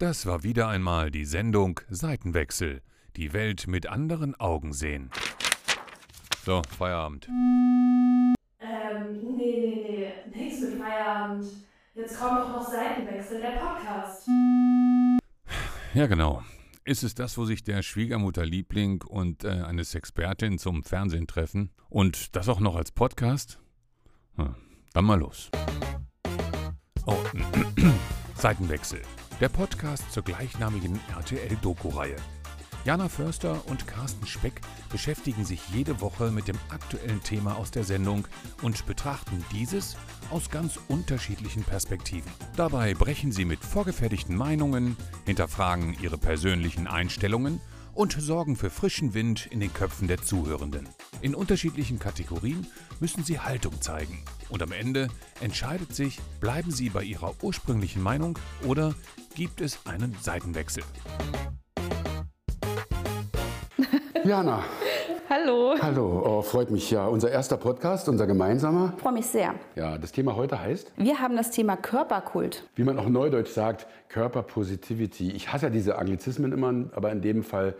Das war wieder einmal die Sendung Seitenwechsel. Die Welt mit anderen Augen sehen. So, Feierabend. Ähm, nee, nee, nee, nichts mit Feierabend. Jetzt kommt doch noch Seitenwechsel, der Podcast. Ja, genau. Ist es das, wo sich der Schwiegermutterliebling und äh, eine Sexpertin zum Fernsehen treffen? Und das auch noch als Podcast? Hm, dann mal los. Oh, Seitenwechsel. Der Podcast zur gleichnamigen RTL-Doku-Reihe. Jana Förster und Carsten Speck beschäftigen sich jede Woche mit dem aktuellen Thema aus der Sendung und betrachten dieses aus ganz unterschiedlichen Perspektiven. Dabei brechen sie mit vorgefertigten Meinungen, hinterfragen ihre persönlichen Einstellungen und sorgen für frischen Wind in den Köpfen der Zuhörenden. In unterschiedlichen Kategorien müssen sie Haltung zeigen. Und am Ende entscheidet sich, bleiben sie bei ihrer ursprünglichen Meinung oder gibt es einen Seitenwechsel. Jana. Hallo. Hallo, oh, freut mich ja. Unser erster Podcast, unser gemeinsamer. Ich freue mich sehr. Ja, das Thema heute heißt, Wir haben das Thema Körperkult. wie man auch neudeutsch sagt, Körperpositivity. Ich hasse ja diese Anglizismen immer, aber in dem Fall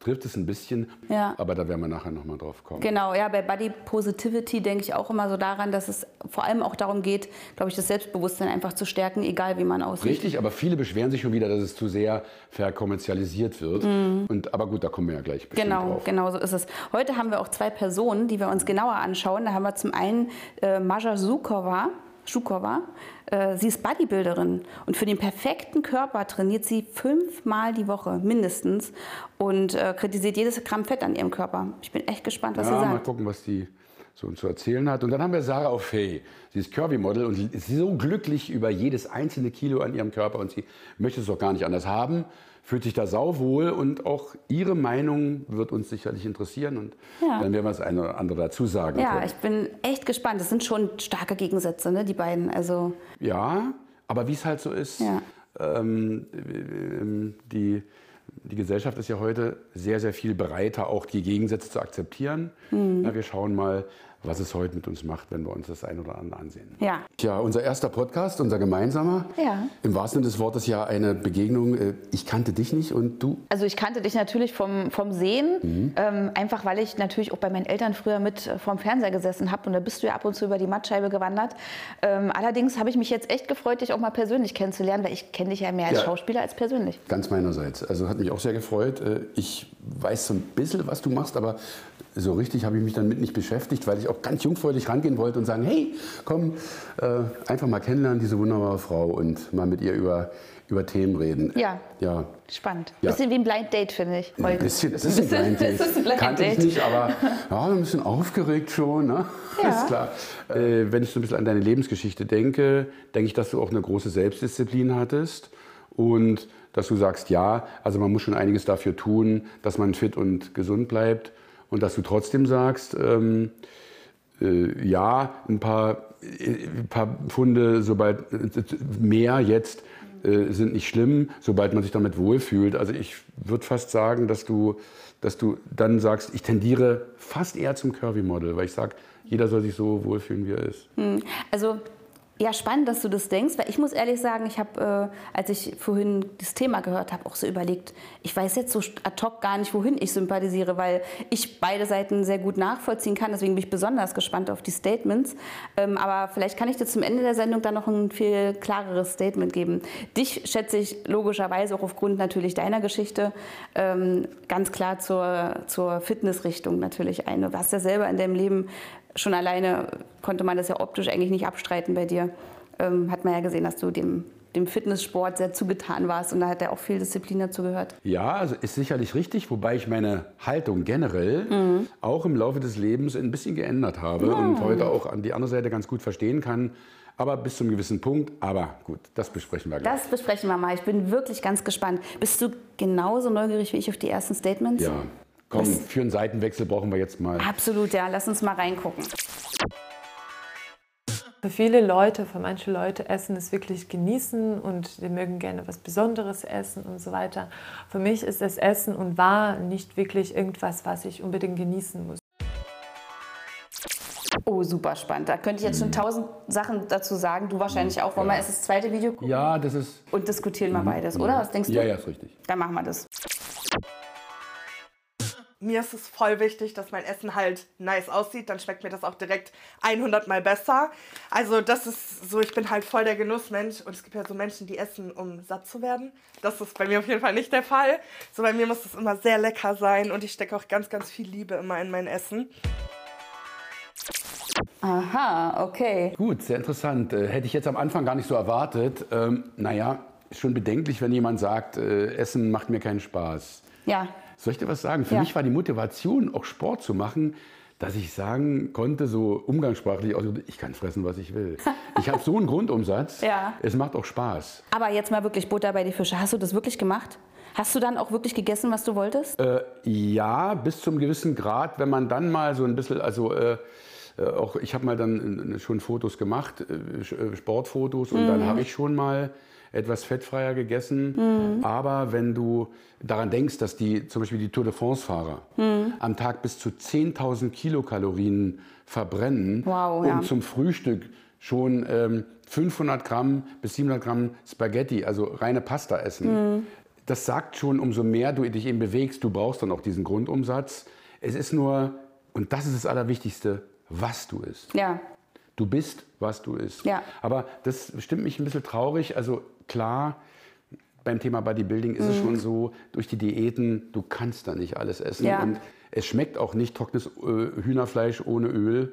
trifft es ein bisschen. Ja. Aber da werden wir nachher nochmal drauf kommen. Genau, ja, bei Body Positivity denke ich auch immer so daran, dass es vor allem auch darum geht, glaube ich, das Selbstbewusstsein einfach zu stärken, egal wie man aussieht. Richtig, aber viele beschweren sich schon wieder, dass es zu sehr verkommerzialisiert wird. Und, aber gut, da kommen wir ja gleich bestimmt Mhm. Genau, drauf. genau so ist es. Heute haben wir auch zwei Personen, die wir uns genauer anschauen. Da haben wir zum einen äh, Maja Zukova. Schukova. Äh, sie ist Bodybuilderin und für den perfekten Körper trainiert sie fünfmal die Woche mindestens und äh, kritisiert jedes Gramm Fett an ihrem Körper. Ich bin echt gespannt, was Ja, sie mal sagt. gucken, was die so zu erzählen hat. Und dann haben wir Sarah O'Fay. Sie ist Curvy-Model und ist so glücklich über jedes einzelne Kilo an ihrem Körper und sie möchte es doch gar nicht anders haben, fühlt sich da sauwohl und auch ihre Meinung wird uns sicherlich interessieren und Ja. dann werden wir das eine oder andere dazu sagen Ja, können. ich bin echt gespannt. Das sind schon starke Gegensätze, ne, die beiden. Also Ja, aber wie es halt so ist, Ja. ähm, ähm, die, die Gesellschaft ist ja heute sehr, sehr viel bereiter, auch die Gegensätze zu akzeptieren. Mhm. Na, wir schauen mal, was es heute mit uns macht, wenn wir uns das ein oder andere ansehen. ja, Tja, unser erster Podcast, unser gemeinsamer. Ja. Im wahrsten Sinne des Wortes ja eine Begegnung. äh, Ich kannte dich nicht und du. Also ich kannte dich natürlich vom, vom Sehen, ähm, einfach weil ich natürlich auch bei meinen Eltern früher mit äh, vorm Fernseher gesessen habe und da bist du ja ab und zu über die Mattscheibe gewandert. Ähm, allerdings habe ich mich jetzt echt gefreut, dich auch mal persönlich kennenzulernen, weil ich kenne dich ja mehr als Ja. Schauspieler als persönlich. Ganz meinerseits. Also hat mich auch sehr gefreut. Äh, Ich weiß so ein bisschen, was du machst, aber so richtig habe ich mich damit nicht beschäftigt, weil ich auch ganz jungfräulich rangehen wollte und sagen, hey, komm, äh, einfach mal kennenlernen, diese wunderbare Frau und mal mit ihr über, über Themen reden. Ja. Ja, Spannend. Ja. Bisschen wie ein Blind Date, finde ich. ein heute. bisschen, es ist ein Blind Date. Es ist ein Blind Kannte ich Date. nicht, aber ja, ein bisschen aufgeregt schon. Ne? Ja. Ist klar. Äh, wenn ich so ein bisschen an deine Lebensgeschichte denke, denke ich, dass du auch eine große Selbstdisziplin hattest und dass du sagst, ja, also man muss schon einiges dafür tun, dass man fit und gesund bleibt und dass du trotzdem sagst, ähm, äh, ja, ein paar, äh, paar Pfunde, sobald äh, mehr jetzt äh, sind nicht schlimm, sobald man sich damit wohlfühlt. Also ich würde fast sagen, dass du, dass du dann sagst, ich tendiere fast eher zum Curvy-Model, weil ich sage, jeder soll sich so wohlfühlen, wie er ist. Also ja, spannend, dass du das denkst, weil ich muss ehrlich sagen, ich habe, äh, als ich vorhin das Thema gehört habe, auch so überlegt, ich weiß jetzt so ad hoc gar nicht, wohin ich sympathisiere, weil ich beide Seiten sehr gut nachvollziehen kann. Deswegen bin ich besonders gespannt auf die Statements. Ähm, aber vielleicht kann ich dir zum Ende der Sendung dann noch ein viel klareres Statement geben. Dich schätze ich logischerweise auch aufgrund natürlich deiner Geschichte ähm, ganz klar zur, zur Fitnessrichtung natürlich ein. Du hast ja selber in deinem Leben schon alleine konnte man das ja optisch eigentlich nicht abstreiten bei dir. Ähm, hat man ja gesehen, dass du dem, dem Fitnesssport sehr zugetan warst und da hat ja auch viel Disziplin dazu gehört. Ja, also ist sicherlich richtig, wobei ich meine Haltung generell auch im Laufe des Lebens ein bisschen geändert habe und heute auch an die andere Seite ganz gut verstehen kann. Aber bis zu einem gewissen Punkt. Aber gut, das besprechen wir gleich. Das besprechen wir mal. Ich bin wirklich ganz gespannt. Bist du genauso neugierig wie ich auf die ersten Statements? ja, komm, Das- für einen Seitenwechsel brauchen wir jetzt mal. Absolut, ja. Lass uns mal reingucken. Für viele Leute, für manche Leute Essen ist wirklich genießen und die mögen gerne was Besonderes essen und so weiter. Für mich ist das Essen und war nicht wirklich irgendwas, was ich unbedingt genießen muss. Oh, Oh, super spannend. Da könnte ich jetzt schon tausend Sachen dazu sagen. Du wahrscheinlich auch. Wollen wir erst das zweite Video gucken? Ja, das ist. Und diskutieren mal beides, oder? Was denkst du? Ja, ja, ist richtig. Dann machen wir das. Mir ist es voll wichtig, dass mein Essen halt nice aussieht. Dann schmeckt mir das auch direkt 100 Mal besser. Also das ist so, ich bin halt voll der Genussmensch. Und es gibt ja so Menschen, die essen, um satt zu werden. Das ist bei mir auf jeden Fall nicht der Fall. So bei mir muss es immer sehr lecker sein. Und ich stecke auch ganz, ganz viel Liebe immer in mein Essen. Aha, okay. Gut, sehr interessant. Äh, hätte ich jetzt am Anfang gar nicht so erwartet. Ähm, naja, ist schon bedenklich, wenn jemand sagt, äh, Essen macht mir keinen Spaß. Ja. Soll ich dir was sagen? Für Ja. mich war die Motivation, auch Sport zu machen, dass ich sagen konnte, so umgangssprachlich, also ich kann fressen, was ich will. Ich habe so einen Grundumsatz, Ja. es macht auch Spaß. Aber jetzt mal wirklich Butter bei die Fische. Hast du das wirklich gemacht? Hast du dann auch wirklich gegessen, was du wolltest? Äh, ja, bis zum gewissen Grad, wenn man dann mal so ein bisschen, also äh, äh, auch ich habe mal dann schon Fotos gemacht, äh, äh, Sportfotos, und dann habe ich schon mal etwas fettfreier gegessen. Aber wenn du daran denkst, dass die zum Beispiel die Tour de France-Fahrer am Tag bis zu 10.000 Kilokalorien verbrennen Wow, und ja. zum Frühstück schon ähm, 500 Gramm bis 700 Gramm Spaghetti, also reine Pasta essen. Das sagt schon, umso mehr du dich eben bewegst, du brauchst dann auch diesen Grundumsatz. Es ist nur, und das ist das Allerwichtigste, was du isst. Ja. Du bist, was du isst. Ja. Aber das stimmt mich ein bisschen traurig. Also klar, beim Thema Bodybuilding ist es schon so, durch die Diäten, du kannst da nicht alles essen. Mhm. Ja. Und es schmeckt auch nicht trockenes äh, Hühnerfleisch ohne Öl.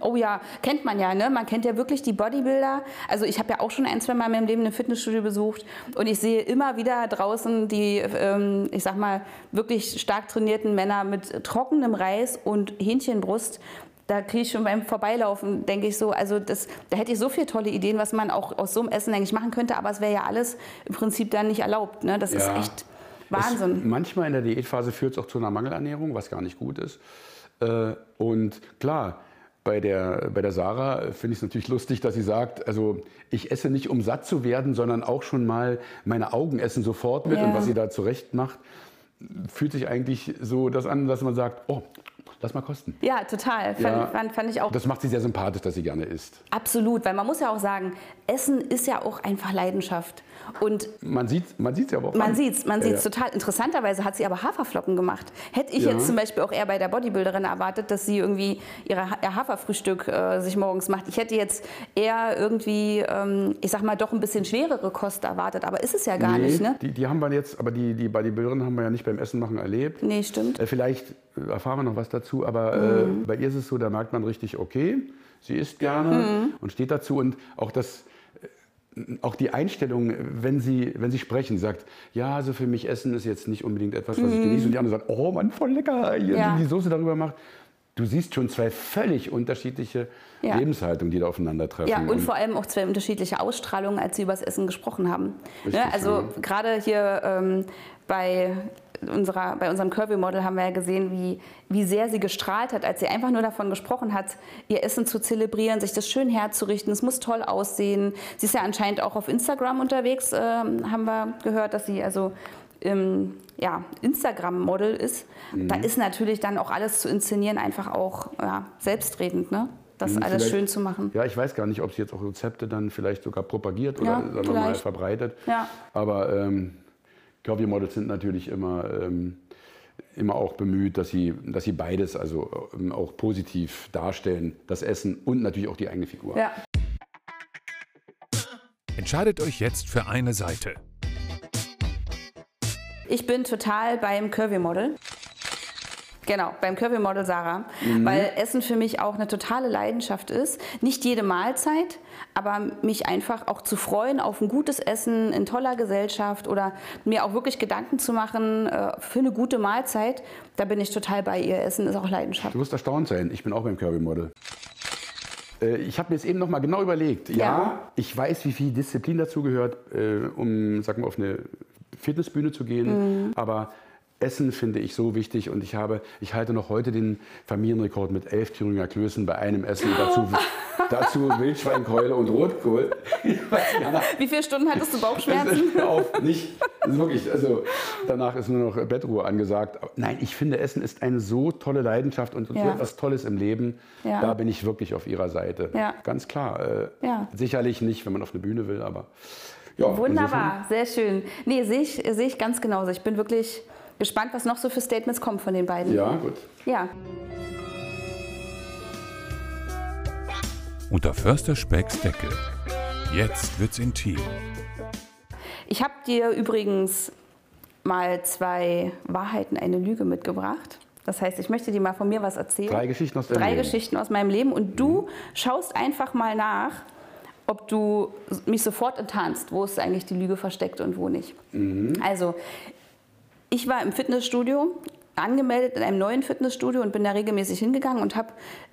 Oh ja, kennt man ja, ne? Man kennt ja wirklich die Bodybuilder. Also ich habe ja auch schon ein, zwei Mal in meinem Leben eine Fitnessstudio besucht und ich sehe immer wieder draußen die, ähm, ich sag mal, wirklich stark trainierten Männer mit trockenem Reis und Hähnchenbrust. Da kriege ich schon beim Vorbeilaufen, denke ich so, also das, da hätte ich so viele tolle Ideen, was man auch aus so einem Essen eigentlich machen könnte, aber es wäre ja alles im Prinzip dann nicht erlaubt. Ne? Das ist Ja. echt Wahnsinn. Es, manchmal in der Diätphase führt es auch zu einer Mangelernährung, was gar nicht gut ist. Äh, und klar, bei der, bei der Sarah finde ich es natürlich lustig, dass sie sagt, also ich esse nicht, um satt zu werden, sondern auch schon mal meine Augen essen sofort mit. Ja. Und was sie da zurecht macht, fühlt sich eigentlich so das an, dass man sagt, oh, lass mal kosten. Ja, total. Fand, Ja. fand, fand ich auch Das macht sie sehr sympathisch, dass sie gerne isst. Absolut, weil man muss ja auch sagen, Essen ist ja auch einfach Leidenschaft. Und Man sieht man sieht's ja aber auch man an. sieht's, man Ja, sieht's ja. total. Interessanterweise hat sie aber Haferflocken gemacht. Hätte ich jetzt zum Beispiel auch eher bei der Bodybuilderin erwartet, dass sie irgendwie ihre, ihr Haferfrühstück äh, sich morgens macht. Ich hätte jetzt eher irgendwie, ähm, ich sag mal, doch ein bisschen schwerere Kost erwartet. Aber ist es ja gar Nee, nicht, ne? Die, die haben wir jetzt, aber die, die Bodybuilderin haben wir ja nicht beim Essen machen erlebt. Nee, stimmt. Äh, Vielleicht erfahren wir noch was dazu, aber Mhm. äh, bei ihr ist es so, da merkt man richtig, okay, sie isst gerne Mhm. und steht dazu und auch das. äh, Auch die Einstellung, wenn sie, wenn sie sprechen, sagt, ja, also für mich Essen ist jetzt nicht unbedingt etwas, was ich genieße. Und die andere sagt, oh Mann, voll lecker, Mhm. Ja. die Soße darüber macht. Du siehst schon zwei völlig unterschiedliche Ja. Lebenshaltungen, die da aufeinandertreffen. Ja, und vor allem auch zwei unterschiedliche Ausstrahlungen, als sie über das Essen gesprochen haben. Richtig, ne? Also ja. gerade hier ähm, bei, unserer, bei unserem Curvy-Model haben wir ja gesehen, wie, wie sehr sie gestrahlt hat, als sie einfach nur davon gesprochen hat, ihr Essen zu zelebrieren, sich das schön herzurichten. Es muss toll aussehen. Sie ist ja anscheinend auch auf Instagram unterwegs, ähm, haben wir gehört, dass sie also ähm, ja, Instagram-Model ist. Mhm. Da ist natürlich dann auch alles zu inszenieren einfach auch ja, selbstredend, ne? das Hm, alles schön zu machen. Ja, ich weiß gar nicht, ob sie jetzt auch Rezepte dann vielleicht sogar propagiert oder Ja, sagen wir mal verbreitet. Ja. Aber ähm, Curvy Models sind natürlich immer, ähm, immer auch bemüht, dass sie, dass sie beides also ähm, auch positiv darstellen, das Essen und natürlich auch die eigene Figur. Ja. Entscheidet euch jetzt für eine Seite. Ich bin total beim Curvy-Model. Genau, beim Curvy-Model Sarah. Mhm. Weil Essen für mich auch eine totale Leidenschaft ist. Nicht jede Mahlzeit, aber mich einfach auch zu freuen auf ein gutes Essen in toller Gesellschaft oder mir auch wirklich Gedanken zu machen äh, für eine gute Mahlzeit. Da bin ich total bei ihr. Essen ist auch Leidenschaft. Du wirst erstaunt sein, ich bin auch beim Curvy Model. Äh, Ich habe mir jetzt eben noch mal genau überlegt. Ja, Ja. ich weiß, wie viel Disziplin dazu gehört, äh, um sag mal, auf eine Fitnessbühne zu gehen. Mhm. Aber Essen finde ich so wichtig und ich habe, ich halte noch heute den Familienrekord mit elf Thüringer Klößen bei einem Essen. Dazu, dazu Wildschweinkeule und Rotkohl. Wie viele Stunden hattest du Bauchschmerzen? auf, nicht. Wirklich, also danach ist nur noch Bettruhe angesagt. Nein, ich finde, Essen ist eine so tolle Leidenschaft und so Ja. etwas Tolles im Leben. Ja. Da bin ich wirklich auf ihrer Seite. Ja. Ganz klar. Äh. Sicherlich nicht, wenn man auf eine Bühne will, aber ja. Wunderbar, sehr schön. Nee, sehe ich, sehe ich ganz genauso. Ich bin wirklich gespannt, was noch so für Statements kommen von den beiden. Ja, gut. Ja. Unter Förster Specks Decke. Jetzt wird's intim. Ich habe dir übrigens mal zwei Wahrheiten, eine Lüge mitgebracht. Das heißt, ich möchte dir mal von mir was erzählen. Drei Geschichten aus deinem Drei Leben. Geschichten aus meinem Leben. Und du schaust einfach mal nach, ob du mich sofort enttarnst, wo ist eigentlich die Lüge versteckt und wo nicht. Mhm. Also, ich war im Fitnessstudio, angemeldet in einem neuen Fitnessstudio und bin da regelmäßig hingegangen und habe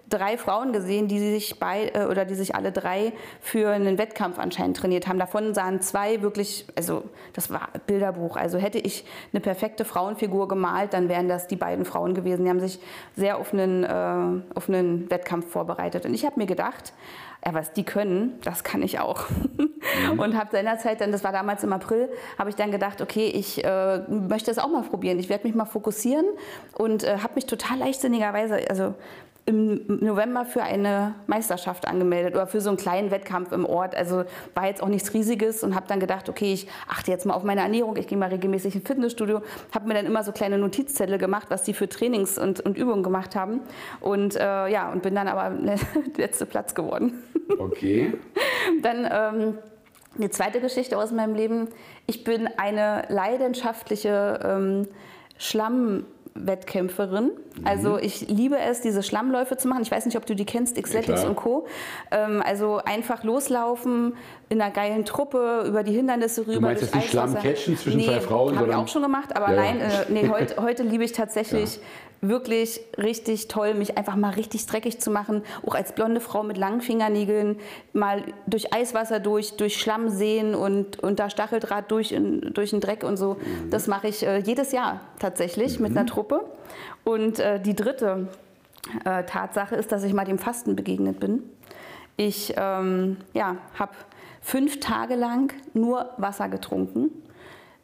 drei Frauen gesehen, die sich bei äh, oder die sich alle drei für einen Wettkampf anscheinend trainiert haben. Davon sahen zwei wirklich, also das war Bilderbuch. Also hätte ich eine perfekte Frauenfigur gemalt, dann wären das die beiden Frauen gewesen. Die haben sich sehr auf einen, äh, auf einen Wettkampf vorbereitet. Und ich habe mir gedacht, ja, was die können, das kann ich auch. Und habe seinerzeit dann, das war damals im April, habe ich dann gedacht, okay, ich äh, möchte das auch mal probieren. Ich werde mich mal fokussieren und äh, habe mich total leichtsinnigerweise, also im November für eine Meisterschaft angemeldet oder für so einen kleinen Wettkampf im Ort. Also war jetzt auch nichts Riesiges und habe dann gedacht, okay, ich achte jetzt mal auf meine Ernährung. Ich gehe mal regelmäßig ins Fitnessstudio. Habe mir dann immer so kleine Notizzettel gemacht, was die für Trainings und, und Übungen gemacht haben. Und äh, ja, und bin dann aber letzte Platz geworden. Okay. Dann ähm, eine zweite Geschichte aus meinem Leben. Ich bin eine leidenschaftliche ähm, Schlammwettkämpferin. Also ich liebe es, diese Schlammläufe zu machen. Ich weiß nicht, ob du die kennst, Xletics klar. und Co. Ähm, also einfach loslaufen in einer geilen Truppe über die Hindernisse rüber. Du meinst jetzt nicht Schlamm Eiswasser. catchen zwischen nee, zwei Frauen, habe ich auch schon gemacht, aber Ja, ja. nein, äh, nee, heute, heute liebe ich tatsächlich wirklich richtig toll, mich einfach mal richtig dreckig zu machen. Auch als blonde Frau mit langen Fingernägeln mal durch Eiswasser durch, durch Schlamm sehen und unter Stacheldraht durch, in, durch den Dreck und so. Das mache ich äh, jedes Jahr tatsächlich mit einer Truppe. Und äh, die dritte äh, Tatsache ist, dass ich mal dem Fasten begegnet bin. Ich ähm, ja, habe fünf Tage lang nur Wasser getrunken.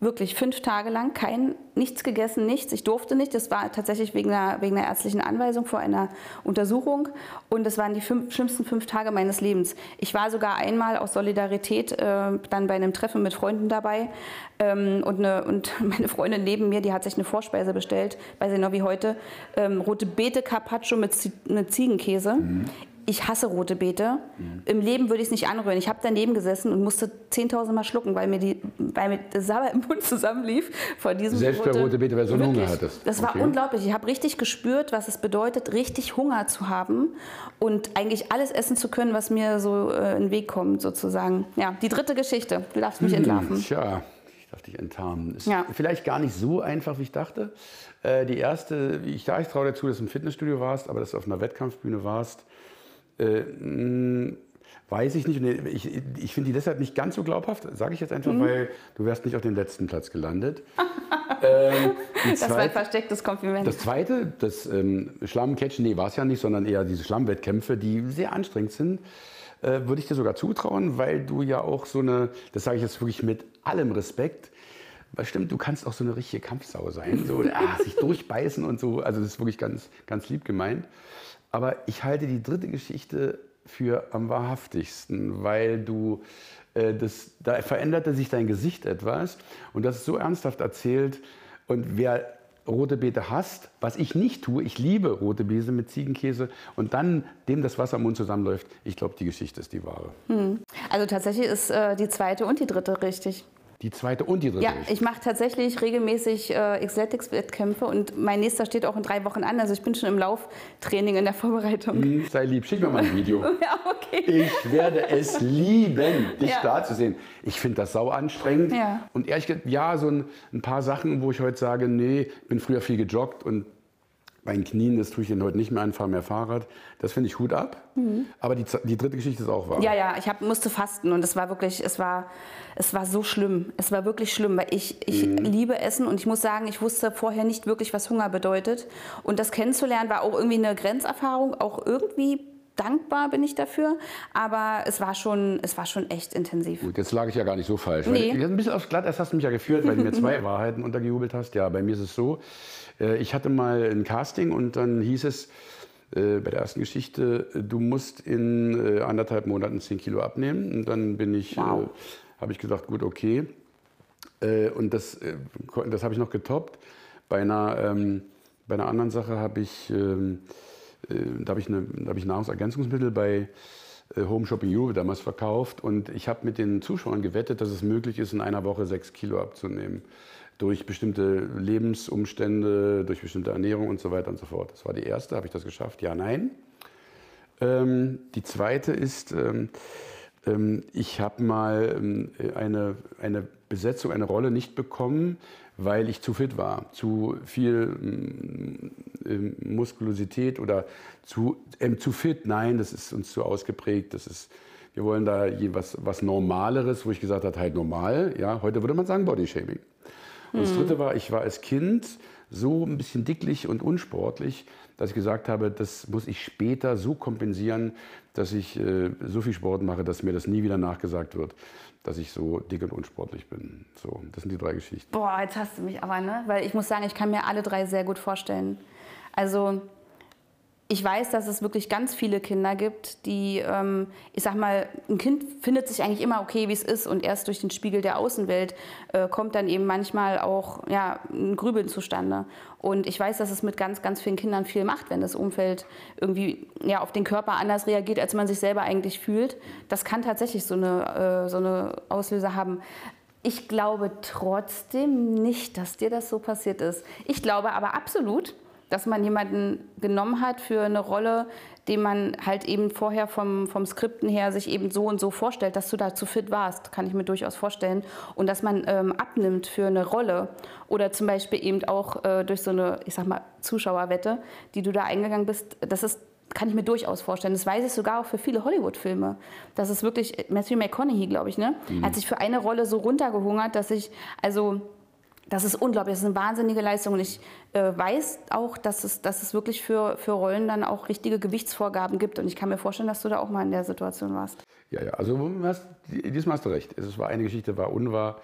Wirklich fünf Tage lang kein, nichts gegessen, nichts. Ich durfte nicht. Das war tatsächlich wegen einer, wegen einer ärztlichen Anweisung vor einer Untersuchung. Und das waren die fünf, schlimmsten fünf Tage meines Lebens. Ich war sogar einmal aus Solidarität äh, dann bei einem Treffen mit Freunden dabei. Ähm, und, eine, und meine Freundin neben mir, die hat sich eine Vorspeise bestellt, weiß ich noch wie heute, ähm, rote Beete Carpaccio mit, mit Ziegenkäse. Ich hasse rote Beete. Im Leben würde ich es nicht anrühren. Ich habe daneben gesessen und musste 10.000 Mal schlucken, weil mir, die, weil mir das Sabber im Mund zusammenlief vor diesem Selbst bei rote Beete, weil du so Hunger hattest. Das war Okay. unglaublich. Ich habe richtig gespürt, was es bedeutet, richtig Hunger zu haben und eigentlich alles essen zu können, was mir so äh, in den Weg kommt, sozusagen. Ja, die dritte Geschichte. Du darfst mich entlarven. Tja, ich darf dich enttarnen. Ist Ja. vielleicht gar nicht so einfach, wie ich dachte. Äh, die erste, ich, ja, ich traue dazu, dass du im Fitnessstudio warst, aber dass du auf einer Wettkampfbühne warst, äh, weiß ich nicht. Ich, ich finde die deshalb nicht ganz so glaubhaft, sage ich jetzt einfach, Mhm. weil du wärst nicht auf den letzten Platz gelandet. ähm, Das war ein zweite- verstecktes Kompliment. das zweite, das ähm, Schlammcatchen, nee, war es ja nicht, sondern eher diese Schlammwettkämpfe, die sehr anstrengend sind, äh, würde ich dir sogar zutrauen, weil du ja auch so eine, das sage ich jetzt wirklich mit allem Respekt, weil stimmt, du kannst auch so eine richtige Kampfsau sein, so ah, sich durchbeißen und so, also das ist wirklich ganz, ganz lieb gemeint. Aber ich halte die dritte Geschichte für am wahrhaftigsten, weil du, äh, das, da veränderte sich dein Gesicht etwas und das ist so ernsthaft erzählt. Und wer rote Beete hasst, was ich nicht tue, ich liebe rote Beete mit Ziegenkäse und dann dem das Wasser im Mund zusammenläuft, ich glaube, die Geschichte ist die wahre. Also tatsächlich ist äh, die zweite und die dritte richtig. Die zweite und die dritte Ja, ich mache tatsächlich regelmäßig äh, Xletics-Wettkämpfe und mein nächster steht auch in drei Wochen an. Also ich bin schon im Lauftraining in der Vorbereitung. Hm, Sei lieb, schick mir mal ein Video. Ja, okay. Ich werde es lieben, dich Ja. da zu sehen. Ich finde das sau anstrengend. Ja. Und ehrlich gesagt, ja, so ein, ein paar Sachen, wo ich heute sage, nee, ich bin früher viel gejoggt und bei den Knien, das tue ich Ihnen heute nicht mehr, einfach mehr Fahrrad. Das finde ich Hut ab. Aber die, die dritte Geschichte ist auch wahr. Ja, ja, ich hab, musste fasten und es war wirklich, es war, es war so schlimm. Es war wirklich schlimm, weil ich, ich liebe Essen und ich muss sagen, ich wusste vorher nicht wirklich, was Hunger bedeutet. Und das kennenzulernen war auch irgendwie eine Grenzerfahrung, auch irgendwie dankbar bin ich dafür. Aber es war schon, es war schon echt intensiv. Gut, jetzt lag ich ja gar nicht so falsch. Nee. Weil, ein bisschen aufs Glatteis hast du mich ja geführt, weil du mir zwei Wahrheiten untergejubelt hast. Ja, bei mir ist es so, äh, ich hatte mal ein Casting und dann hieß es äh, bei der ersten Geschichte, äh, du musst in anderthalb Monaten 10 Kilo abnehmen. Und dann bin ich, Wow. äh, habe ich gesagt, gut, okay. Äh, und das, äh, das habe ich noch getoppt. Bei einer, ähm, bei einer anderen Sache habe ich, ähm, äh, da habe ich, eine, da habe ich Nahrungsergänzungsmittel bei äh, Home Shopping Europe damals verkauft und ich habe mit den Zuschauern gewettet, dass es möglich ist, in einer Woche sechs Kilo abzunehmen. Durch bestimmte Lebensumstände, durch bestimmte Ernährung und so weiter und so fort. Das war die erste. Habe ich das geschafft? Ja, nein. Ähm, die zweite ist, ähm, ähm, ich habe mal ähm, eine, eine Besetzung, eine Rolle nicht bekommen, weil ich zu fit war. Zu viel ähm, ähm, Muskulosität oder zu, ähm, zu fit. Nein, das ist uns zu ausgeprägt. Das ist, wir wollen da was, was Normaleres, wo ich gesagt habe, halt normal. Ja, heute würde man sagen Bodyshaming. Und das dritte war, ich war als Kind so ein bisschen dicklich und unsportlich, dass ich gesagt habe, das muss ich später so kompensieren, dass ich äh, so viel Sport mache, dass mir das nie wieder nachgesagt wird, dass ich so dick und unsportlich bin. So, das sind die drei Geschichten. Boah, jetzt hast du mich aber, ne? Weil ich muss sagen, ich kann mir alle drei sehr gut vorstellen. Also ich weiß, dass es wirklich ganz viele Kinder gibt, die, ähm, ich sag mal, ein Kind findet sich eigentlich immer okay, wie es ist und erst durch den Spiegel der Außenwelt äh, kommt dann eben manchmal auch ja, ein Grübeln zustande. Und ich weiß, dass es mit ganz, ganz vielen Kindern viel macht, wenn das Umfeld irgendwie ja, auf den Körper anders reagiert, als man sich selber eigentlich fühlt. Das kann tatsächlich so eine, äh, so eine Auslöser haben. Ich glaube trotzdem nicht, dass dir das so passiert ist. Ich glaube aber absolut, dass man jemanden genommen hat für eine Rolle, den man halt eben vorher vom, vom Skripten her sich eben so und so vorstellt, dass du da zu fit warst, kann ich mir durchaus vorstellen. Und dass man ähm, abnimmt für eine Rolle oder zum Beispiel eben auch äh, durch so eine, ich sag mal, Zuschauerwette, die du da eingegangen bist, das ist kann ich mir durchaus vorstellen. Das weiß ich sogar auch für viele Hollywood-Filme. Das ist wirklich, Matthew McConaughey, glaube ich, ne? hat sich für eine Rolle so runtergehungert, dass ich, also das ist unglaublich, das ist eine wahnsinnige Leistung. Und ich äh, weiß auch, dass es, dass es wirklich für, für Rollen dann auch richtige Gewichtsvorgaben gibt. Und ich kann mir vorstellen, dass du da auch mal in der Situation warst. Ja, ja, also du hast, diesmal hast du recht. Es war eine Geschichte war unwahr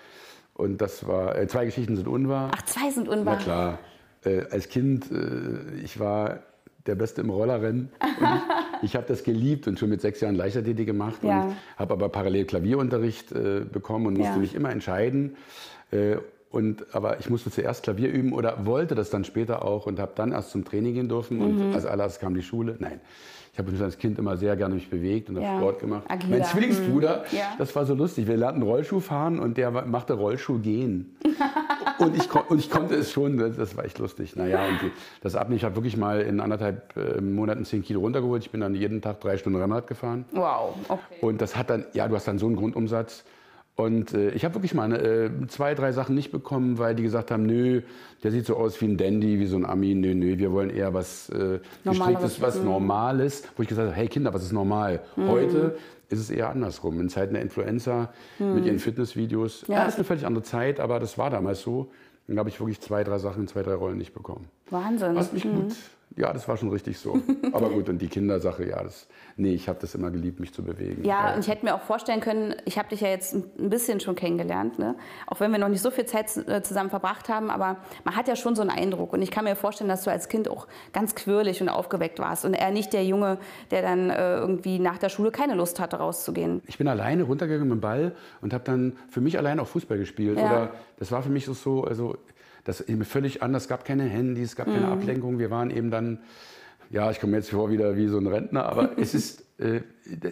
und das war, äh, zwei Geschichten sind unwahr. Ach, zwei sind Na unwahr. klar. Äh, als Kind, äh, ich war der Beste im Rollerrennen. Ich ich habe das geliebt und schon mit sechs Jahren Leichtathletik gemacht Ja. und habe aber parallel Klavierunterricht äh, bekommen und musste Ja. mich immer entscheiden. Und, aber ich musste zuerst Klavier üben oder wollte das dann später auch und habe dann erst zum Training gehen dürfen. Mhm. Und als allererstes kam die Schule. Nein. Ich habe mich als Kind immer sehr gerne mich bewegt und habe Ja. Sport gemacht. Agiler. Mein Zwillingsbruder, Mhm. Ja. das war so lustig. Wir lernten Rollschuh fahren und der machte Rollschuh gehen. und, ich, und ich konnte es schon, das, war echt lustig. Naja, und die, das Abnehmen, ich habe wirklich mal in anderthalb äh, Monaten 10 Kilo runtergeholt. Ich bin dann jeden Tag drei Stunden Rennrad gefahren. Wow, okay. Und das hat dann, ja, du hast dann so einen Grundumsatz. Und äh, ich habe wirklich mal eine, äh, zwei, drei Sachen nicht bekommen, weil die gesagt haben, nö, der sieht so aus wie ein Dandy, wie so ein Ami. Nö, nö, wir wollen eher was äh, gestricktes, was Normales. Wo ich gesagt habe, hey Kinder, was ist normal? Heute ist es eher andersrum. In Zeiten der Influencer mit ihren Fitnessvideos. Ja. Ja. das ist eine völlig andere Zeit, aber das war damals so. Dann habe ich wirklich zwei, drei Sachen in zwei, drei Rollen nicht bekommen. Wahnsinn. Was mich gut. Ja, das war schon richtig so. Aber gut, und die Kindersache, ja, das, nee, ich habe das immer geliebt, mich zu bewegen. Ja, und ich hätte mir auch vorstellen können, ich habe dich ja jetzt ein bisschen schon kennengelernt, ne? auch wenn wir noch nicht so viel Zeit äh, zusammen verbracht haben, aber man hat ja schon so einen Eindruck. Und ich kann mir vorstellen, dass du als Kind auch ganz quirlig und aufgeweckt warst und er nicht der Junge, der dann äh, irgendwie nach der Schule keine Lust hatte, rauszugehen. Ich bin alleine runtergegangen mit dem Ball und habe dann für mich allein auch Fußball gespielt. Ja. Oder das war für mich so, so also das mir völlig anders. Es gab keine Handys, es gab keine Ablenkung. Wir waren eben dann, ja, ich komme jetzt vor wieder wie so ein Rentner, aber es ist, äh,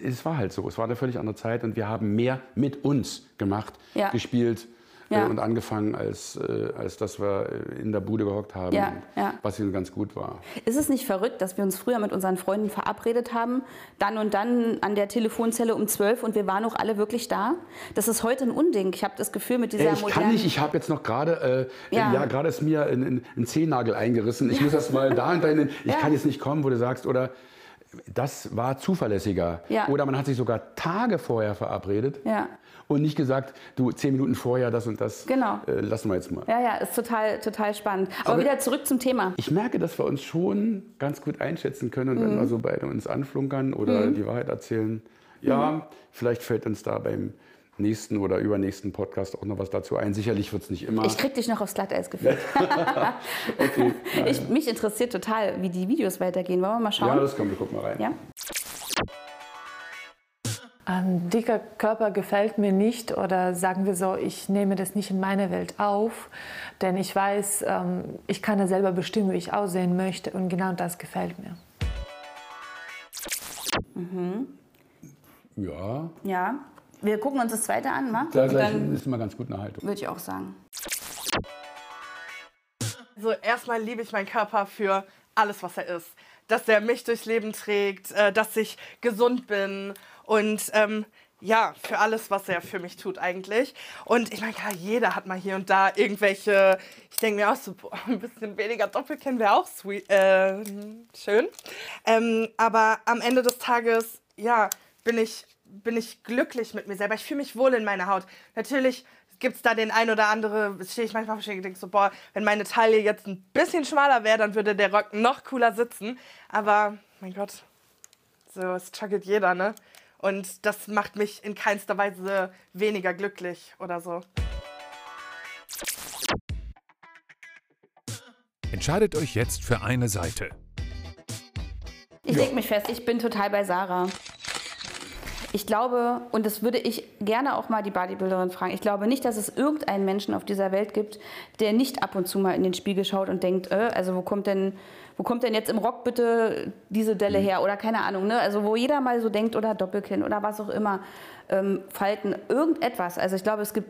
es war halt so. Es war eine völlig andere Zeit und wir haben mehr mit uns gemacht, Ja. gespielt Ja. Äh, und angefangen, als, äh, als dass wir äh, in der Bude gehockt haben, Ja, ja. was ihnen ganz gut war. Ist es nicht verrückt, dass wir uns früher mit unseren Freunden verabredet haben, dann und dann an der Telefonzelle um 12 und wir waren auch alle wirklich da? Das ist heute ein Unding. Ich habe das Gefühl, mit dieser Ey, ich kann modernen... nicht, ich habe jetzt noch gerade, äh, Ja. ja, gerade ist mir ein, ein, ein Zehennagel eingerissen. Ich muss das mal da und dahin, ich Ja. kann jetzt nicht kommen, wo du sagst, oder das war zuverlässiger. Ja. Oder man hat sich sogar Tage vorher verabredet Ja. Und nicht gesagt, du, zehn Minuten vorher das und das Genau. äh, lassen wir jetzt mal. Ja, ja, ist total, total spannend. Aber, Aber- wieder zurück zum Thema. Ich merke, dass wir uns schon ganz gut einschätzen können, und wenn wir so beide uns anflunkern oder die Wahrheit erzählen. Ja, vielleicht fällt uns da beim nächsten oder übernächsten Podcast auch noch was dazu ein. Sicherlich wird es nicht immer. Ich krieg dich noch aufs Glatteis geführt. okay. ich, mich interessiert total, wie die Videos weitergehen. Wollen wir mal schauen? Ja, das kommt, wir gucken mal rein. Ja? Ein dicker Körper gefällt mir nicht oder sagen wir so, ich nehme das nicht in meine Welt auf, denn ich weiß, ähm, ich kann ja selber bestimmen, wie ich aussehen möchte und genau das gefällt mir. Ja, Ja. Wir gucken uns das zweite an, wa? da dann ist immer ganz gut eine Haltung. würde ich auch sagen. Also erstmal liebe ich meinen Körper für alles, was er ist. Dass er mich durchs Leben trägt, äh, dass ich gesund bin und ähm, ja, für alles, was er für mich tut eigentlich. Und ich meine, klar, jeder hat mal hier und da irgendwelche, ich denke mir auch so, ein bisschen weniger Doppelkinn wäre auch sweet, äh, schön. Ähm, aber am Ende des Tages, ja, bin ich, bin ich glücklich mit mir selber. Ich fühle mich wohl in meiner Haut. Natürlich gibt es da den ein oder andere, stehe ich manchmal und denke so, boah, wenn meine Taille jetzt ein bisschen schmaler wäre, dann würde der Rock noch cooler sitzen. Aber, mein Gott, so, es struggelt jeder, ne? Und das macht mich in keinster Weise weniger glücklich oder so. Entscheidet euch jetzt für eine Seite. Ich leg mich fest, ich bin total bei Sarah. Ich glaube, und das würde ich gerne auch mal die Bodybuilderin fragen, ich glaube nicht, dass es irgendeinen Menschen auf dieser Welt gibt, der nicht ab und zu mal in den Spiegel schaut und denkt, äh, also wo kommt denn, wo kommt denn jetzt im Rock bitte diese Delle her oder keine Ahnung, ne? Also wo jeder mal so denkt oder Doppelkinn oder was auch immer, ähm, Falten, irgendetwas. Also ich glaube, es gibt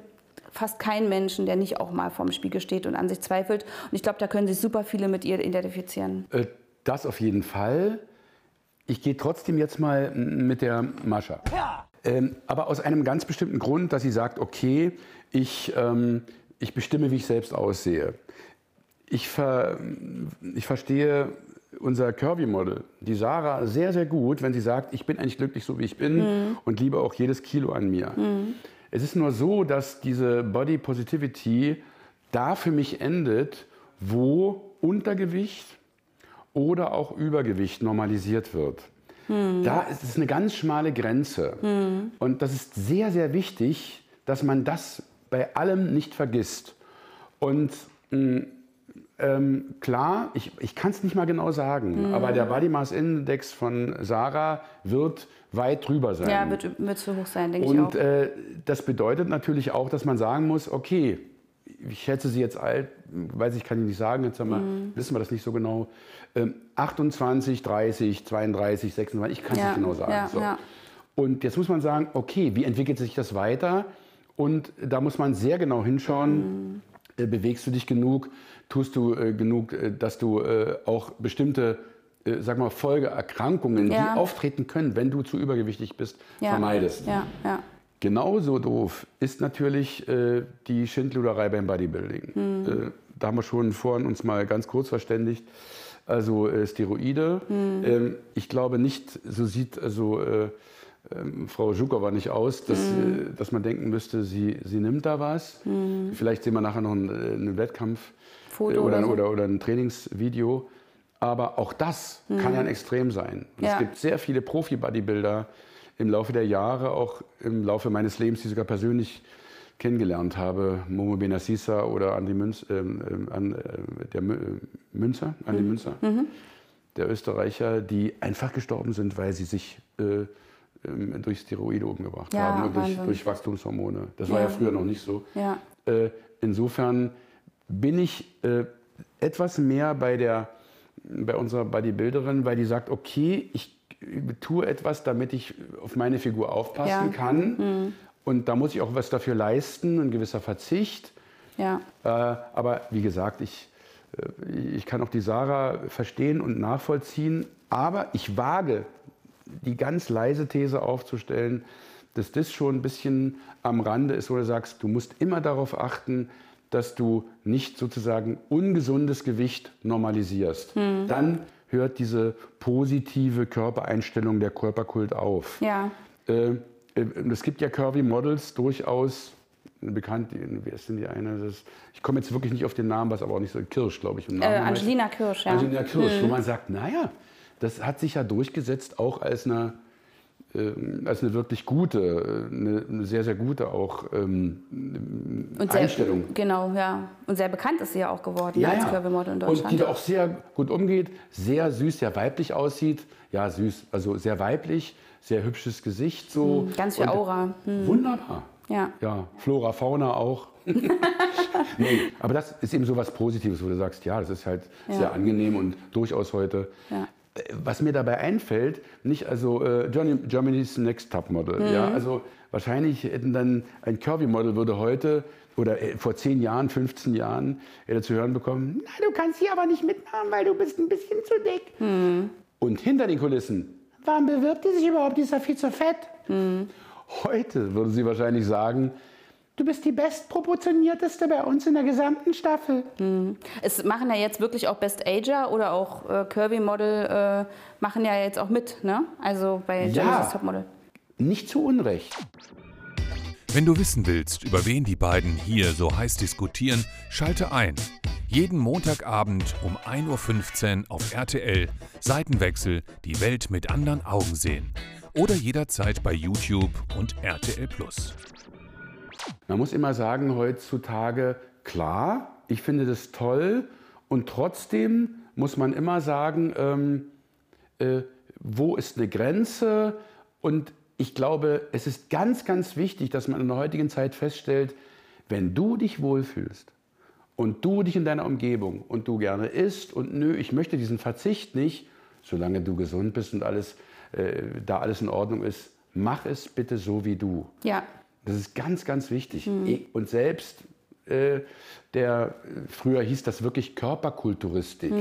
fast keinen Menschen, der nicht auch mal vorm Spiegel steht und an sich zweifelt. Und ich glaube, da können sich super viele mit ihr identifizieren. Äh, Das auf jeden Fall. Ich gehe trotzdem jetzt mal mit der Mascha. Ähm, aber aus einem ganz bestimmten Grund, dass sie sagt, okay, ich, ähm, ich bestimme, wie ich selbst aussehe. Ich, ver, ich verstehe unser Curvy-Model, die Sarah, sehr, sehr gut, wenn sie sagt, ich bin eigentlich glücklich so, wie ich bin und liebe auch jedes Kilo an mir. Es ist nur so, dass diese Body Positivity da für mich endet, wo Untergewicht oder auch Übergewicht normalisiert wird. Da ist es eine ganz schmale Grenze. Und das ist sehr, sehr wichtig, dass man das bei allem nicht vergisst. Und mh, ähm, klar, ich, ich kann es nicht mal genau sagen, aber der Body Mass Index von Sarah wird weit drüber sein. Ja, wird, wird zu hoch sein, denke ich auch. Und äh, das bedeutet natürlich auch, dass man sagen muss, okay, ich schätze sie jetzt alt, weiß ich, kann ich nicht sagen, jetzt wir, Mhm. wissen wir das nicht so genau. Ähm, 28, 30, 32, 26, ich kann es Ja, nicht genau sagen. ja, so. ja. Und jetzt muss man sagen, okay, wie entwickelt sich das weiter? Und da muss man sehr genau hinschauen, Mhm. äh, bewegst du dich genug, tust du äh, genug, äh, dass du äh, auch bestimmte äh, sag mal, Folgeerkrankungen, die auftreten können, wenn du zu übergewichtig bist, vermeidest. Ja, ja. Genauso doof ist natürlich äh, die Schindluderei beim Bodybuilding. Hm. Äh, da haben wir schon vorhin uns mal ganz kurz verständigt. Also äh, Steroide. Hm. Ähm, ich glaube nicht, so sieht also äh, ähm, Frau Zhukova nicht aus, dass, Hm. äh, dass man denken müsste, sie, sie nimmt da was. Vielleicht sehen wir nachher noch einen, äh, einen Wettkampf äh, oder, oder so. oder, oder ein Trainingsvideo. Aber auch das kann ja ein Extrem sein. Ja. Es gibt sehr viele Profi-Bodybuilder im Laufe der Jahre, auch im Laufe meines Lebens, die ich sogar persönlich kennengelernt habe. Momo Benassissa oder Andi Münz, ähm, an, äh, der äh, Münzer, Andi Münzer, der Österreicher, die einfach gestorben sind, weil sie sich äh, ähm, durch Steroide umgebracht Ja, haben und durch, durch Wachstumshormone. Das war Ja. ja früher noch nicht so. Ja. Äh, insofern bin ich äh, etwas mehr bei, der, bei unserer Bodybuilderin, weil die sagt, okay, ich tue etwas, damit ich auf meine Figur aufpassen Ja. kann. Und da muss ich auch was dafür leisten, ein gewisser Verzicht. Ja. Äh, aber wie gesagt, ich, äh, ich kann auch die Sarah verstehen und nachvollziehen. Aber ich wage, die ganz leise These aufzustellen, dass das schon ein bisschen am Rande ist, wo du sagst, du musst immer darauf achten, dass du nicht sozusagen ungesundes Gewicht normalisierst. Dann hört diese positive Körpereinstellung der Körperkult auf. Ja. Äh, äh, es gibt ja Curvy Models durchaus bekannt, wer ist denn die eine? Das ich komme jetzt wirklich nicht auf den Namen, was aber auch nicht so Kirsch, glaube ich. im Äh, Namen heißt. Angelina Kirsch, ja. Mhm. Angelina Kirsch, wo man sagt, naja, das hat sich ja durchgesetzt auch als eine, als eine wirklich gute, eine, eine sehr, sehr gute auch ähm, Und sehr, Einstellung. Genau, ja. Und sehr bekannt ist sie ja auch geworden als Curvy-Model in Und Deutschland. die da auch sehr gut umgeht, sehr süß, sehr weiblich aussieht. Ja, süß, also sehr weiblich, sehr hübsches Gesicht so. Hm, ganz viel Und Aura. Hm. Wunderbar. Ja. Ja, Flora, Fauna auch. nee, aber das ist eben so was Positives, wo du sagst, ja, das ist halt Ja. sehr angenehm und durchaus heute. Ja. Was mir dabei einfällt, nicht also äh, Germany- Germany's Next Top Model. Mhm. Ja, also wahrscheinlich hätten dann ein Curvy Model würde heute oder äh, vor 10 Jahren, 15 Jahren hätte zu hören bekommen, na, du kannst hier aber nicht mitmachen, weil du bist ein bisschen zu dick. Mhm. Und hinter den Kulissen, warum bewirbt die sich überhaupt? Die ist ja viel zu fett. Mhm. Heute würde sie wahrscheinlich sagen, du bist die bestproportionierteste bei uns in der gesamten Staffel. Es machen ja jetzt wirklich auch Best Ager oder auch äh, Curvy Model äh, machen ja jetzt auch mit, ne? Also bei Ja. Germany's Top Model. Nicht zu Unrecht. Wenn du wissen willst, über wen die beiden hier so heiß diskutieren, schalte ein. Jeden Montagabend um 1.15 Uhr auf RTL Seitenwechsel die Welt mit anderen Augen sehen. Oder jederzeit bei YouTube und RTL Plus. Man muss immer sagen, heutzutage, klar, ich finde das toll und trotzdem muss man immer sagen, ähm, äh, wo ist eine Grenze? Und ich glaube, es ist ganz, ganz wichtig, dass man in der heutigen Zeit feststellt, wenn du dich wohlfühlst und du dich in deiner Umgebung und du gerne isst und nö, ich möchte diesen Verzicht nicht, solange du gesund bist und alles, äh, da alles in Ordnung ist, mach es bitte so wie du. Ja. Das ist ganz, ganz wichtig. Und selbst äh, der, früher hieß das wirklich Körperkulturistik.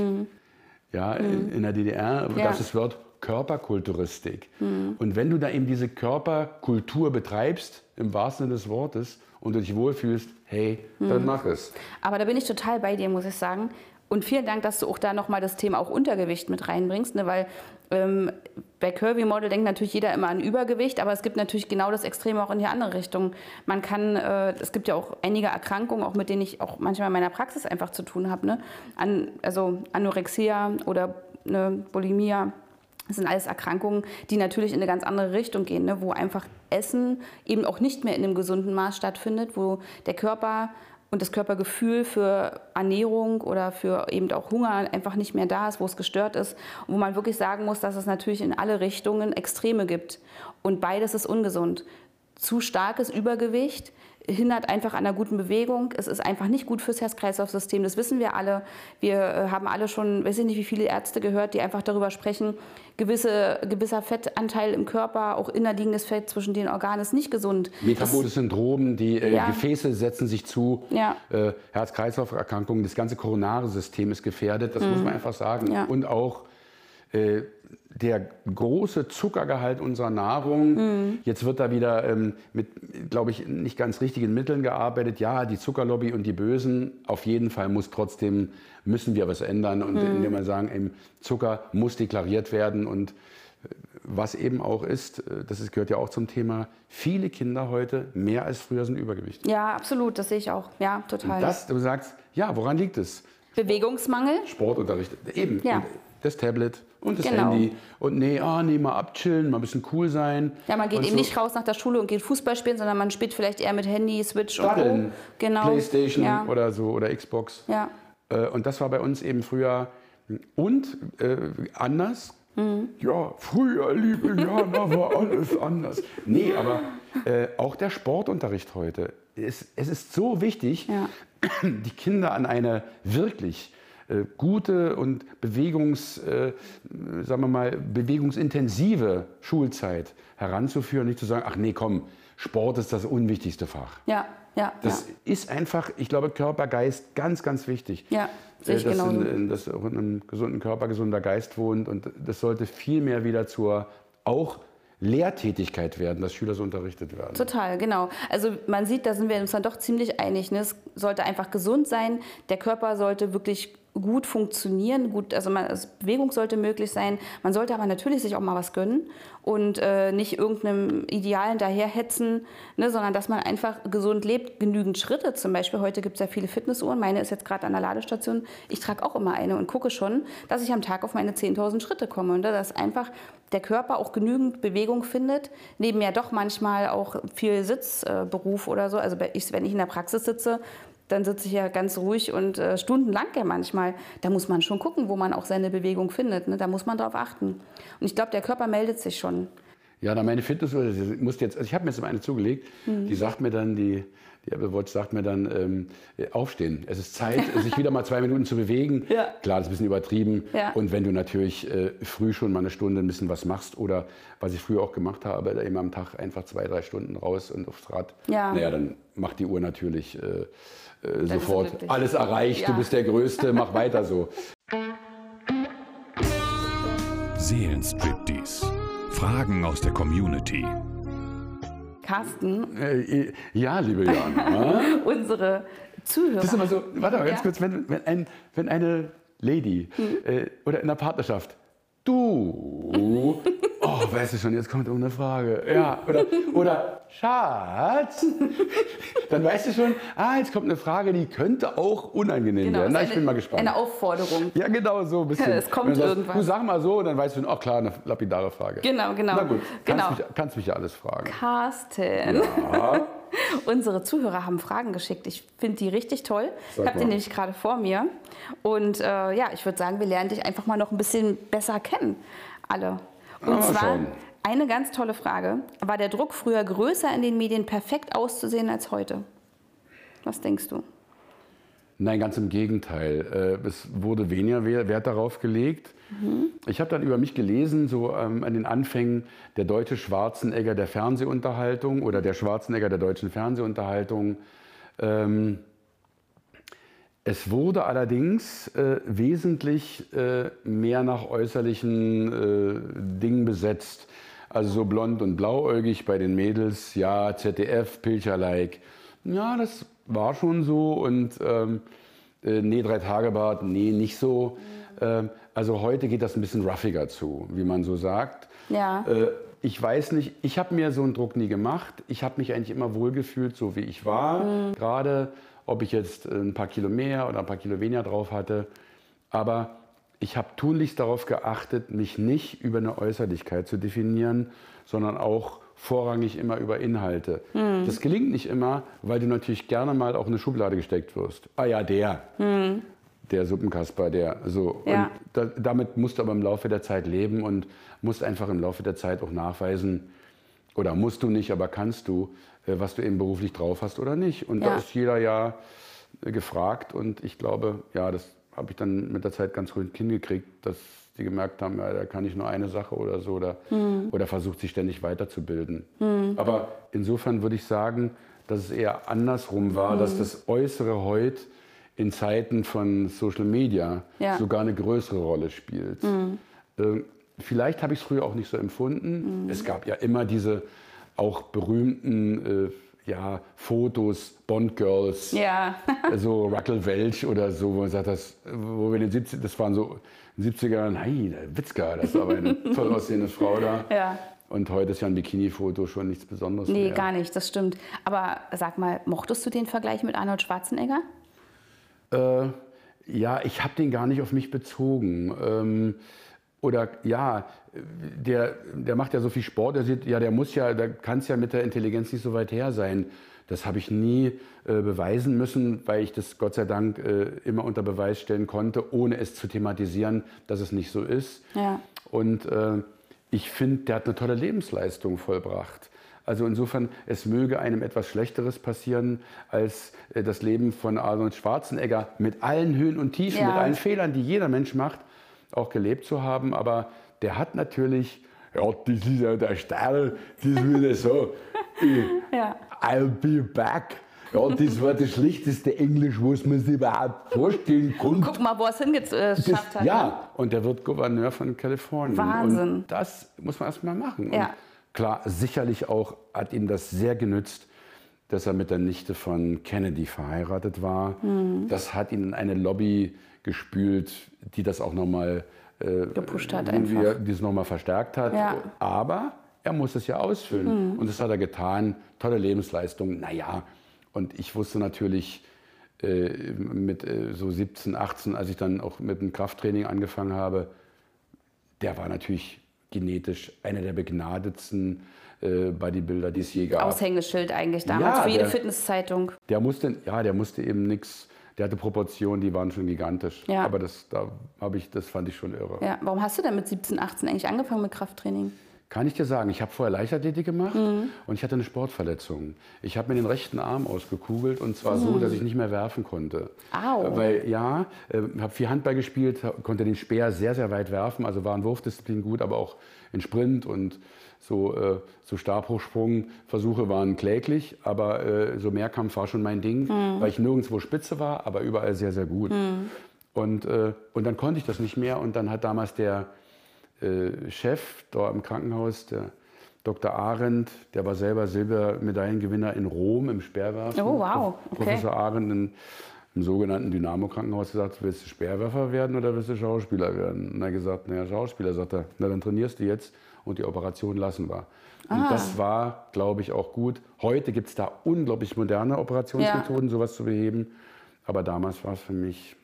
Ja, in, in der DDR gab Ja. es das Wort Körperkulturistik. Und wenn du da eben diese Körperkultur betreibst, im wahrsten Sinne des Wortes, und du dich wohlfühlst, hey, dann mach es. Aber da bin ich total bei dir, muss ich sagen. Und vielen Dank, dass du auch da nochmal das Thema auch Untergewicht mit reinbringst, ne? weil ähm, bei Curvy Model denkt natürlich jeder immer an Übergewicht, aber es gibt natürlich genau das Extreme auch in die andere Richtung. Man kann, äh, es gibt ja auch einige Erkrankungen, auch mit denen ich auch manchmal in meiner Praxis einfach zu tun habe, ne? An, also Anorexia oder ne, Bulimia. Das sind alles Erkrankungen, die natürlich in eine ganz andere Richtung gehen, ne? wo einfach Essen eben auch nicht mehr in einem gesunden Maß stattfindet, wo der Körper und das Körpergefühl für Ernährung oder für eben auch Hunger einfach nicht mehr da ist, wo es gestört ist, und wo man wirklich sagen muss, dass es natürlich in alle Richtungen Extreme gibt. Und beides ist ungesund. Zu starkes Übergewicht hindert einfach an einer guten Bewegung. Es ist einfach nicht gut fürs Herz-Kreislauf-System. Das wissen wir alle. Wir äh, haben alle schon, weiß ich nicht, wie viele Ärzte gehört, die einfach darüber sprechen, gewisse, gewisser Fettanteil im Körper, auch innerliegendes Fett zwischen den Organen ist nicht gesund. Metaboles Syndrom, die äh, Ja. Gefäße setzen sich zu, Ja. äh, Herz-Kreislauf-Erkrankungen, das ganze koronare System ist gefährdet, das muss man einfach sagen. Mhm. Ja. Und auch äh, der große Zuckergehalt unserer Nahrung. Mhm. Jetzt wird da wieder ähm, mit, glaube ich, nicht ganz richtigen Mitteln gearbeitet. Ja, die Zuckerlobby und die Bösen, auf jeden Fall muss trotzdem, müssen wir was ändern. Und Mhm. indem wir sagen, eben, Zucker muss deklariert werden und äh, was eben auch ist, äh, das gehört ja auch zum Thema, viele Kinder heute mehr als früher sind Übergewicht. Ja, absolut, das sehe ich auch. Ja, total. Das, du sagst, ja, woran liegt es? Bewegungsmangel? Sportunterricht, eben. Ja. Und das Tablet und das Genau. Handy. Und nee, ah, nee, mal abchillen, mal ein bisschen cool sein. Ja, man geht und eben so nicht raus nach der Schule und geht Fußball spielen, sondern man spielt vielleicht eher mit Handy, Switch und Daddeln, Co. Genau. Playstation Ja. oder so oder Xbox. Ja. Äh, Und das war bei uns eben früher und äh, anders. Mhm. Ja, früher, liebe Jana, war alles anders. Nee, aber äh, auch der Sportunterricht heute. Es, es ist so wichtig, Ja. die Kinder an eine wirklich äh, gute und Bewegungs, äh, sagen wir mal, bewegungsintensive Schulzeit heranzuführen. Nicht zu sagen, ach nee, komm, Sport ist das unwichtigste Fach. Ja, ja. Das ja. ist einfach, ich glaube, Körper, Geist ganz, ganz wichtig. Ja, sehe ich Äh, dass, genauso. in, in, dass auch in einem gesunden Körper gesunder Geist wohnt. Und das sollte viel mehr wieder zur auch Lehrtätigkeit werden, dass Schüler so unterrichtet werden. Total, genau. Also man sieht, da sind wir uns dann doch ziemlich einig. Ne? Es sollte einfach gesund sein. Der Körper sollte wirklich gut funktionieren, gut, also, man, also Bewegung sollte möglich sein. Man sollte aber natürlich sich auch mal was gönnen und äh, nicht irgendeinem Ideal hinterherhetzen, ne, sondern dass man einfach gesund lebt. Genügend Schritte zum Beispiel. Heute gibt es ja viele Fitnessuhren. Meine ist jetzt gerade an der Ladestation. Ich trage auch immer eine und gucke schon, dass ich am Tag auf meine 10.000 Schritte komme. Und ne? dass einfach der Körper auch genügend Bewegung findet. Neben ja doch manchmal auch viel Sitzberuf oder so. Also ich, wenn ich in der Praxis sitze, dann sitze ich ja ganz ruhig und äh, stundenlang ja manchmal. Da muss man schon gucken, wo man auch seine Bewegung findet. Ne? Da muss man drauf achten. Und ich glaube, der Körper meldet sich schon. Ja, na meine Fitnessuhr, ich jetzt, also ich habe mir jetzt eine zugelegt, Mhm. die sagt mir dann, die, die Apple Watch sagt mir dann, ähm, äh, aufstehen. Es ist Zeit, sich wieder mal zwei Minuten zu bewegen. Ja. Klar, das ist ein bisschen übertrieben. Ja. Und wenn du natürlich äh, früh schon mal eine Stunde ein bisschen was machst oder was ich früher auch gemacht habe, da eben am Tag einfach zwei, drei Stunden raus und aufs Rad, Ja. naja, dann macht die Uhr natürlich äh, äh, sofort alles erreicht, du bist der Größte, mach weiter so. Seelenstriptease. Fragen aus der Community. Carsten, Äh, ja, liebe Jan. ja? unsere Zuhörer. Das ist immer so, warte mal ganz Ja. kurz, wenn, wenn, ein, wenn eine Lady äh, oder in einer Partnerschaft, du, oh, weißt du schon, jetzt kommt irgendeine Frage, ja, oder, oder Schatz, dann weißt du schon, ah, jetzt kommt eine Frage, die könnte auch unangenehm Genau, werden. Na, ich eine, bin mal gespannt. Eine Aufforderung. ja, genau so ein bisschen. Es kommt sagst, irgendwas. Du sag mal so, dann weißt du, ach klar, eine lapidare Frage. Genau, genau. Na gut, genau. kannst, mich, kannst mich ja alles fragen. Carsten. Unsere Zuhörer haben Fragen geschickt. Ich finde die richtig toll. Ich habe die nämlich gerade vor mir. Und äh, ja, ich würde sagen, wir lernen dich einfach mal noch ein bisschen besser kennen. Alle. Und Ah, zwar schauen. eine ganz tolle Frage. War der Druck früher größer in den Medien, perfekt auszusehen als heute? Was denkst du? Nein, ganz im Gegenteil. Äh, Es wurde weniger We- Wert darauf gelegt. Ich habe dann über mich gelesen, so ähm, an den Anfängen der deutsche Schwarzenegger der Fernsehunterhaltung oder der Schwarzenegger der deutschen Fernsehunterhaltung. Ähm, Es wurde allerdings äh, wesentlich äh, mehr nach äußerlichen äh, Dingen besetzt. Also so blond und blauäugig bei den Mädels, ja, ZDF, Pilcher-like. Ja, das war schon so und ähm, äh, nee, drei Tage Bart, nee, nicht so. Ähm, also heute geht das ein bisschen ruffiger zu, wie man so sagt. Ja. Äh, ich weiß nicht, ich habe mir so einen Druck nie gemacht. Ich habe mich eigentlich immer wohlgefühlt, so wie ich war. Gerade ob ich jetzt ein paar Kilo mehr oder ein paar Kilo weniger drauf hatte. Aber ich habe tunlichst darauf geachtet, mich nicht über eine Äußerlichkeit zu definieren, sondern auch vorrangig immer über Inhalte. Das gelingt nicht immer, weil du natürlich gerne mal auch in eine Schublade gesteckt wirst. Ah ja, der. Der Suppenkasper, der so. Ja. Und da, damit musst du aber im Laufe der Zeit leben und musst einfach im Laufe der Zeit auch nachweisen, oder musst du nicht, aber kannst du, was du eben beruflich drauf hast oder nicht. Und da Ja. ist jeder ja äh, gefragt und ich glaube, ja, das habe ich dann mit der Zeit ganz gut hingekriegt, dass die gemerkt haben, ja, da kann ich nur eine Sache oder so oder, oder versucht sich ständig weiterzubilden. Aber insofern würde ich sagen, dass es eher andersrum war, dass das Äußere heute in Zeiten von Social Media Ja. sogar eine größere Rolle spielt. Ähm, Vielleicht habe ich es früher auch nicht so empfunden. Es gab ja immer diese auch berühmten äh, ja, Fotos, Bond Girls, Ja. so Ruckel Welch oder so, wo man sagt, das, wo wir in den 70 das waren so in den 70er Jahren, hey, der Witzka, das ist aber eine toll aussehende Frau da. Ja. Und heute ist ja ein Bikini-Foto schon nichts Besonderes Nee, mehr. gar nicht, das stimmt. Aber sag mal, mochtest du den Vergleich mit Arnold Schwarzenegger? Äh, ja, ich habe den gar nicht auf mich bezogen. Ähm, oder ja, der, der macht ja so viel Sport, der sieht, ja, der muss ja, da kann es ja mit der Intelligenz nicht so weit her sein. Das habe ich nie äh, beweisen müssen, weil ich das Gott sei Dank äh, immer unter Beweis stellen konnte, ohne es zu thematisieren, dass es nicht so ist. Ja. Und äh, ich finde, der hat eine tolle Lebensleistung vollbracht. Also insofern, es möge einem etwas Schlechteres passieren als äh, das Leben von Arnold Schwarzenegger mit allen Höhen und Tiefen, Ja. mit allen Fehlern, die jeder Mensch macht, auch gelebt zu haben. Aber der hat natürlich, ja, das ist ja der Stern, das ist wieder so. Ja. I'll be back. Ja, das war das schlechteste Englisch, was man sich überhaupt vorstellen konnte. Guck mal, wo er es hingeschafft hat. ne? Ja, und der wird Gouverneur von Kalifornien. Wahnsinn. Und das muss man erst mal machen. Ja. Und klar, sicherlich auch hat ihm das sehr genützt, dass er mit der Nichte von Kennedy verheiratet war. Mhm. Das hat ihn in eine Lobby gespült, die das auch nochmal äh, Gepusht hat einfach. die es nochmal verstärkt hat. Ja. Aber er muss es ja ausfüllen. Mhm. Und das hat er getan. Tolle Lebensleistung. Naja, und ich wusste natürlich äh, mit äh, so 17, 18, als ich dann auch mit dem Krafttraining angefangen habe, der war natürlich genetisch einer der begnadetsten äh, Bodybuilder, die es je gab. Aushängeschild eigentlich damals Ja, für jede Fitnesszeitung. Der musste, ja, der musste eben nichts, der hatte Proportionen, die waren schon gigantisch. Ja. Aber das, da habe ich, das fand ich schon irre. Ja. Warum hast du denn mit 17, 18 eigentlich angefangen mit Krafttraining? Kann ich dir sagen, ich habe vorher Leichtathletik gemacht Mhm. und ich hatte eine Sportverletzung. Ich habe mir den rechten Arm ausgekugelt und zwar Mhm. so, dass ich nicht mehr werfen konnte. Au. Äh, Weil ja, äh, habe viel Handball gespielt, konnte den Speer sehr, sehr weit werfen, also war in Wurfdisziplin gut, aber auch in Sprint und so, äh, so Stabhochsprungversuche waren kläglich, aber äh, so Mehrkampf war schon mein Ding, Mhm. weil ich nirgendwo spitze war, aber überall sehr, sehr gut. Und, äh, und dann konnte ich das nicht mehr und dann hat damals der äh, Chef dort im Krankenhaus, der Dr. Arendt, der war selber Silbermedaillengewinner in Rom im Speerwerfen. Oh, wow. Okay. Professor Arendt in, im sogenannten Dynamo-Krankenhaus gesagt, willst du Speerwerfer werden oder willst du Schauspieler werden? Und er hat gesagt, naja, Schauspieler, sagt er, na dann trainierst du jetzt und die Operation lassen wir. Und Ah. das war, glaube ich, auch gut. Heute gibt es da unglaublich moderne Operationsmethoden, sowas zu beheben. Aber damals war es für mich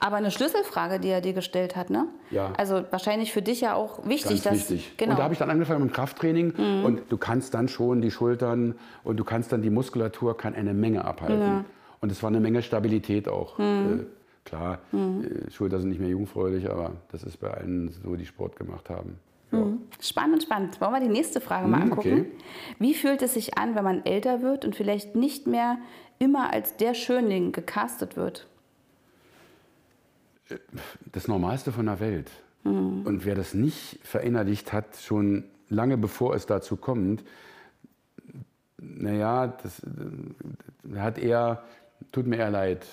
Aber eine Schlüsselfrage, die er dir gestellt hat, ne? Ja. Also wahrscheinlich für dich ja auch wichtig, Ganz dass. wichtig. Genau. Mhm. Und da habe ich dann angefangen mit dem Krafttraining und du kannst dann schon die Schultern und du kannst dann die Muskulatur kann eine Menge abhalten. Und es war eine Menge Stabilität auch. Mhm. Äh, klar, äh, Schulter sind nicht mehr jungfräulich, aber das ist bei allen so, die Sport gemacht haben. Ja. Spannend, spannend. Wollen wir die nächste Frage mal Mhm, angucken? okay. Wie fühlt es sich an, wenn man älter wird und vielleicht nicht mehr immer als der Schönling gecastet wird? das Normalste von der Welt. Mhm. Und wer das nicht verinnerlicht hat, schon lange bevor es dazu kommt, naja, das äh, hat eher, tut mir eher leid,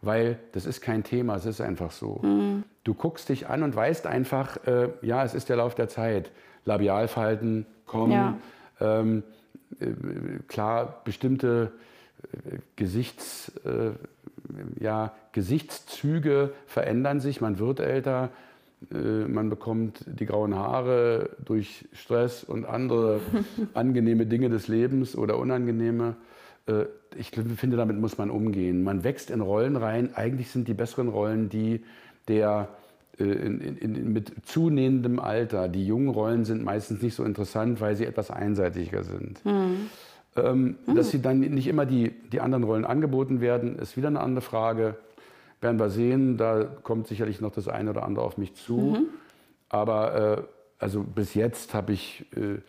weil das ist kein Thema, es ist einfach so. Mhm. Du guckst dich an und weißt einfach, äh, ja, es ist der Lauf der Zeit. Labialfalten kommen, Ja. ähm, äh, klar, bestimmte äh, Gesichts, äh, ja, Gesichtszüge verändern sich, man wird älter, äh, man bekommt die grauen Haare durch Stress und andere angenehme Dinge des Lebens oder unangenehme. Äh, Ich finde, damit muss man umgehen. Man wächst in Rollen rein. Eigentlich sind die besseren Rollen die der äh, in, in, mit zunehmendem Alter. Die jungen Rollen sind meistens nicht so interessant, weil sie etwas einseitiger sind. Ähm, Dass sie dann nicht immer die, die anderen Rollen angeboten werden, ist wieder eine andere Frage. Werden wir sehen, da kommt sicherlich noch das eine oder andere auf mich zu. Aber äh, also bis jetzt habe ich äh,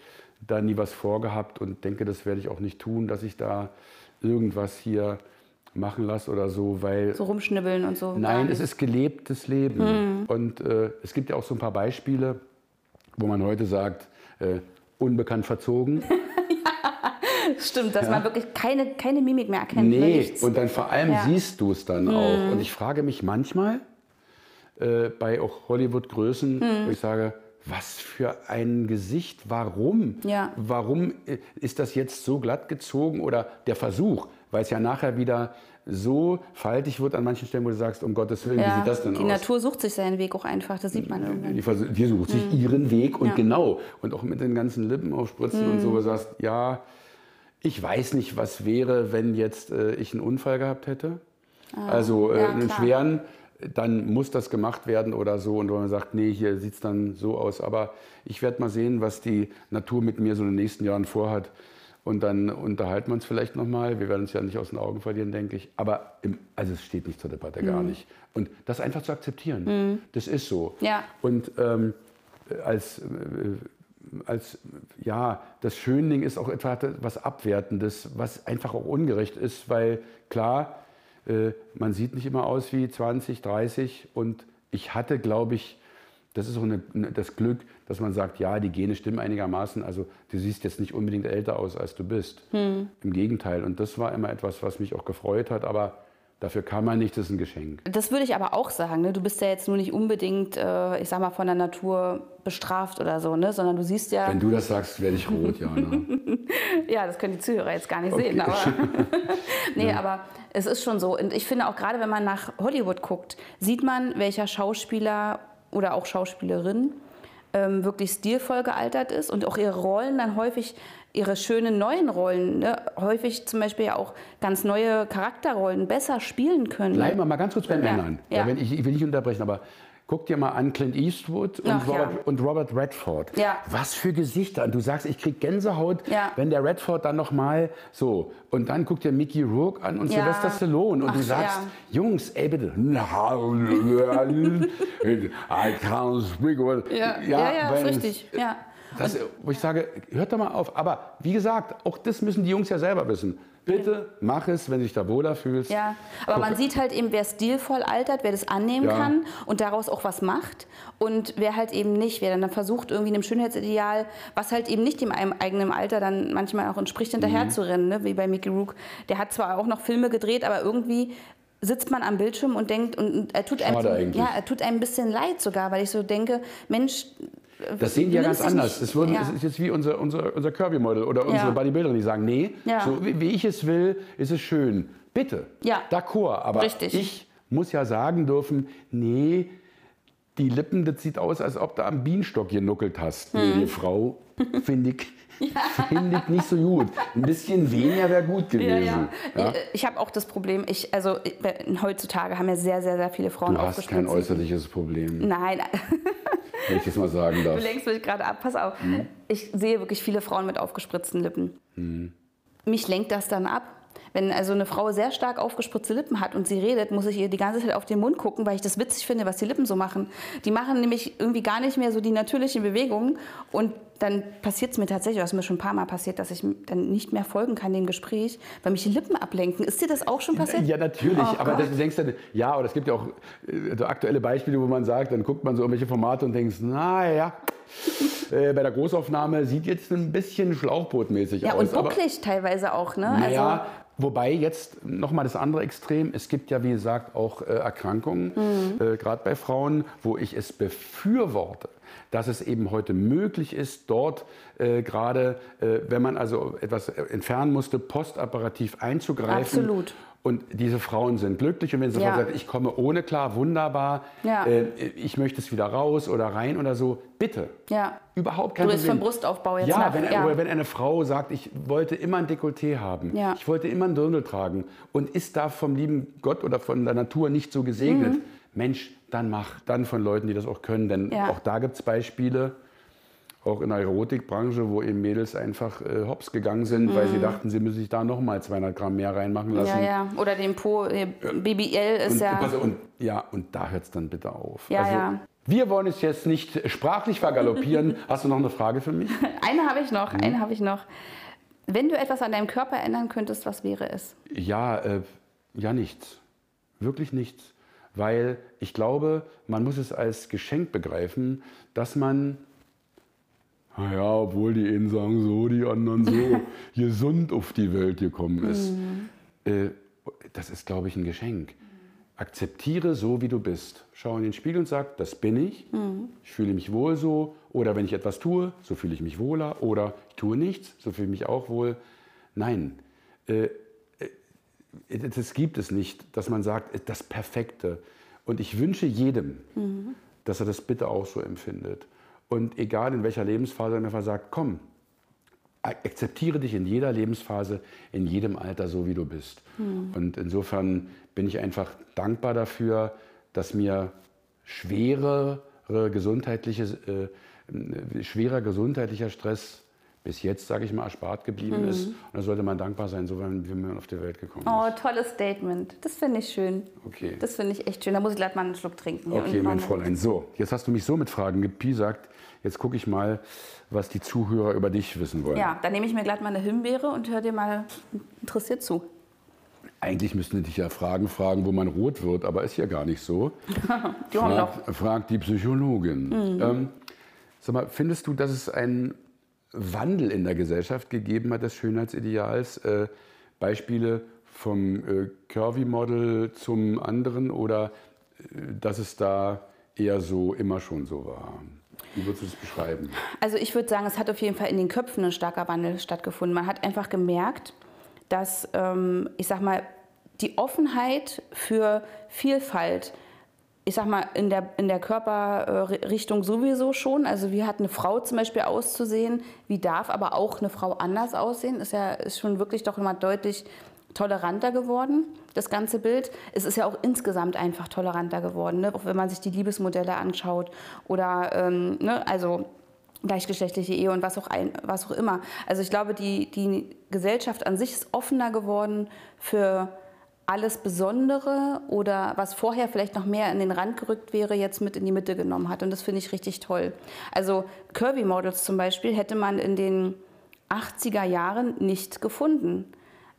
da nie was vorgehabt und denke, das werde ich auch nicht tun, dass ich da irgendwas hier machen lasse oder so, weil So rumschnibbeln und so? Nein, es ist gelebtes Leben. Und äh, es gibt ja auch so ein paar Beispiele, wo man heute sagt, äh, unbekannt verzogen. Stimmt, dass man wirklich keine, keine Mimik mehr erkennt. nee, und dann vor allem Ja. siehst du es dann auch. Und ich frage mich manchmal äh, bei auch Hollywood-Größen, wo ich sage, was für ein Gesicht, warum? Ja. Warum äh, ist das jetzt so glatt gezogen oder der Versuch, weil es ja nachher wieder so faltig wird an manchen Stellen, wo du sagst, um Gottes Willen, wie ja, sieht das denn die aus? Natur sucht sich seinen Weg auch einfach, das sieht man irgendwann. Die, die sucht sich ihren Weg und Mhm. Ja. genau. Und auch mit den ganzen Lippen aufspritzen und so, Mhm. wo du sagst, ja, ich weiß nicht, was wäre, wenn jetzt äh, ich einen Unfall gehabt hätte. also äh, Ah, einen klar. schweren, dann muss das gemacht werden oder so. Und wenn man sagt, nee, hier sieht es dann so aus. Aber ich werde mal sehen, was die Natur mit mir so in den nächsten Jahren vorhat. Und dann unterhalten wir uns vielleicht nochmal. Wir werden uns ja nicht aus den Augen verlieren, denke ich. Aber im, also es steht nicht zur Debatte, gar nicht. Und das einfach zu akzeptieren, das ist so. Ja. Und ähm, als, äh, als, ja, das Schönding ist auch etwas was Abwertendes, was einfach auch ungerecht ist, weil klar, äh, man sieht nicht immer aus wie 20, 30 und ich hatte, glaube ich, Das ist auch eine, eine, das Glück, dass man sagt, ja, die Gene stimmen einigermaßen. Also du siehst jetzt nicht unbedingt älter aus, als du bist. Hm. Im Gegenteil. Und das war immer etwas, was mich auch gefreut hat. Aber Dafür kann man nicht, das ist ein Geschenk. Das würde ich aber auch sagen. Ne? Du bist ja jetzt nur nicht unbedingt, äh, ich sag mal, von der Natur bestraft oder so, ne? sondern du siehst ja. Wenn du das sagst, werde ich rot, Jana. ja, das können die Zuhörer jetzt gar nicht okay. sehen. Aber nee, ja. aber es ist schon so. Und ich finde auch gerade, wenn man nach Hollywood guckt, sieht man, welcher Schauspieler oder auch Schauspielerin ähm, wirklich stilvoll gealtert ist und auch ihre Rollen dann häufig ihre schönen neuen Rollen, ne, häufig zum Beispiel ja auch ganz neue Charakterrollen besser spielen können. Bleiben wir mal ganz kurz bei Männern. Ja. Ja. Wenn ich, ich will nicht unterbrechen, aber Guck dir mal an Clint Eastwood und, Ach, Robert, ja. und Robert Redford. Ja. Was für Gesichter. Und du sagst, ich krieg Gänsehaut, ja. wenn der Redford dann nochmal so. Und dann guck dir Mickey Rourke an und Sylvester Stallone. Und Ach, du sagst, Jungs, ey bitte. I can't speak. Ja, ja, ja, ist richtig. Ja. Das, wo ich sage, hört doch mal auf. Aber wie gesagt, auch das müssen die Jungs ja selber wissen. Bitte mach es, wenn du dich da wohler fühlst. Ja, aber Guck. man sieht halt eben, wer stilvoll altert, wer das annehmen ja. kann und daraus auch was macht. Und wer halt eben nicht, wer dann versucht, irgendwie einem Schönheitsideal, was halt eben nicht dem eigenen Alter dann manchmal auch entspricht, hinterher mhm. zu rennen, ne? wie bei Mickey Rook. Der hat zwar auch noch Filme gedreht, aber irgendwie sitzt man am Bildschirm und denkt, und er tut, einem, ja, er tut einem ein bisschen leid sogar, weil ich so denke, Mensch, das sehen die ja ganz anders. Das, würden, ja. das ist jetzt wie unser, unser, unser Kirby-Model oder unsere ja. Bodybuilderin, die sagen, nee, ja. so wie, wie, ich es will, ist es schön. Bitte, ja. d'accord. Aber Richtig. ich muss ja sagen dürfen, nee, die Lippen, das sieht aus, als ob du am Bienenstock genuckelt hast. Hm. Nee, Frau, finde ich ja. finde ich nicht so gut. Ein bisschen weniger wäre gut gewesen. Ja, ja. Ich, ich habe auch das Problem, ich, also heutzutage haben ja sehr, sehr, sehr viele Frauen Du hast kein äußerliches Problem. Nein. Wenn ich das mal sagen darf. Du lenkst mich gerade ab, pass auf. Hm? Ich sehe wirklich viele Frauen mit aufgespritzten Lippen. Hm. Mich lenkt das dann ab. Wenn also eine Frau sehr stark aufgespritzte Lippen hat und sie redet, muss ich ihr die ganze Zeit auf den Mund gucken, weil ich das witzig finde, was die Lippen so machen. Die machen nämlich irgendwie gar nicht mehr so die natürlichen Bewegungen und dann passiert es mir tatsächlich, was mir schon ein paar Mal passiert, dass ich dann nicht mehr folgen kann dem Gespräch, weil mich die Lippen ablenken. Ist dir das auch schon passiert? Ja, natürlich. Oh, aber du denkst dann, ja, oder es gibt ja auch so aktuelle Beispiele, wo man sagt, dann guckt man so irgendwelche Formate und denkt, naja, äh, bei der Großaufnahme sieht jetzt ein bisschen schlauchbootmäßig ja, aus. Ja, und bucklig teilweise auch, ne? Naja, also, Wobei jetzt nochmal das andere Extrem, es gibt ja wie gesagt auch äh, Erkrankungen, mhm. äh, gerade bei Frauen, wo ich es befürworte, dass es eben heute möglich ist, dort äh, gerade, äh, wenn man also etwas entfernen musste, postoperativ einzugreifen. Absolut. Und diese Frauen sind glücklich und wenn sie ja. sagt, ich komme ohne klar, wunderbar, ja. äh, ich möchte es wieder raus oder rein oder so, bitte. Ja. Überhaupt kein du Problem. vom Brustaufbau jetzt ja, nach, wenn, ja. wenn eine Frau sagt, ich wollte immer ein Dekolleté haben, ja. ich wollte immer ein Dirndl tragen und ist da vom lieben Gott oder von der Natur nicht so gesegnet, mhm. Mensch, dann mach. Dann von Leuten, die das auch können, denn auch da gibt es Beispiele, auch in der Erotikbranche, wo eben Mädels einfach äh, hops gegangen sind, mhm. weil sie mhm. dachten, sie müssen sich da noch mal 200 Gramm mehr reinmachen lassen. Ja, ja. Oder den Po, äh, BBL ist und, ja... Und, und, ja, und da hört es dann bitte auf. Ja, also, ja. Wir wollen es jetzt nicht sprachlich vergaloppieren. Hast du noch eine Frage für mich? Eine habe ich noch, mhm. eine habe ich noch. Wenn du etwas an deinem Körper ändern könntest, was wäre es? Ja, äh, ja nichts. Wirklich nichts. Weil ich glaube, man muss es als Geschenk begreifen, dass man naja, obwohl die einen sagen so, die anderen so, gesund auf die Welt gekommen ist. Mhm. Äh, das ist, glaube ich, ein Geschenk. Akzeptiere so, wie du bist. Schau in den Spiegel und sag, das bin ich. Mhm. Ich fühle mich wohl so. Oder wenn ich etwas tue, so fühle ich mich wohler. Oder ich tue nichts, so fühle ich mich auch wohl. Nein, äh, äh, das gibt es nicht, dass man sagt, das Perfekte. Und ich wünsche jedem, mhm. dass er das bitte auch so empfindet. Und egal in welcher Lebensphase er einfach sagt, komm, akzeptiere dich in jeder Lebensphase, in jedem Alter so, wie du bist. Mhm. Und insofern bin ich einfach dankbar dafür, dass mir schwere gesundheitliche, äh, schwerer gesundheitlicher Stress bis jetzt, sage ich mal, erspart geblieben mhm. ist. Und da sollte man dankbar sein, so wie man auf die Welt gekommen oh, ist. Oh, tolles Statement. Das finde ich schön. Okay. Das finde ich echt schön. Da muss ich gleich mal einen Schluck trinken. Okay, mein Fräulein. So, jetzt hast du mich so mit Fragen gepiesackt. Jetzt gucke ich mal, was die Zuhörer über dich wissen wollen. Ja, dann nehme ich mir gleich mal eine Himbeere und höre dir mal interessiert zu. Eigentlich müssten die dich ja Fragen fragen, wo man rot wird, aber ist ja gar nicht so. Die. Fragt, fragt die Psychologin. Ähm, sag mal, findest du, dass es einen Wandel in der Gesellschaft gegeben hat des Schönheitsideals? Äh, Beispiele vom äh, Curvy-Model zum anderen oder äh, dass es da eher so immer schon so war? Wie würdest du das beschreiben? Also ich würde sagen, es hat auf jeden Fall in den Köpfen ein starker Wandel stattgefunden. Man hat einfach gemerkt, dass, ähm, ich sag mal, die Offenheit für Vielfalt, ich sag mal, in der, in der Körperrichtung sowieso schon. Also wie hat eine Frau zum Beispiel auszusehen, wie darf aber auch eine Frau anders aussehen, ist ja ist schon wirklich doch immer deutlich toleranter geworden, das ganze Bild. Es ist ja auch insgesamt einfach toleranter geworden, ne? auch wenn man sich die Liebesmodelle anschaut oder, ähm, ne? also gleichgeschlechtliche Ehe und was auch, ein, was auch immer. Also ich glaube, die, die Gesellschaft an sich ist offener geworden für alles Besondere oder was vorher vielleicht noch mehr in den Rand gerückt wäre, jetzt mit in die Mitte genommen hat. Und das finde ich richtig toll. Also Kirby Models zum Beispiel hätte man in den 80er Jahren nicht gefunden.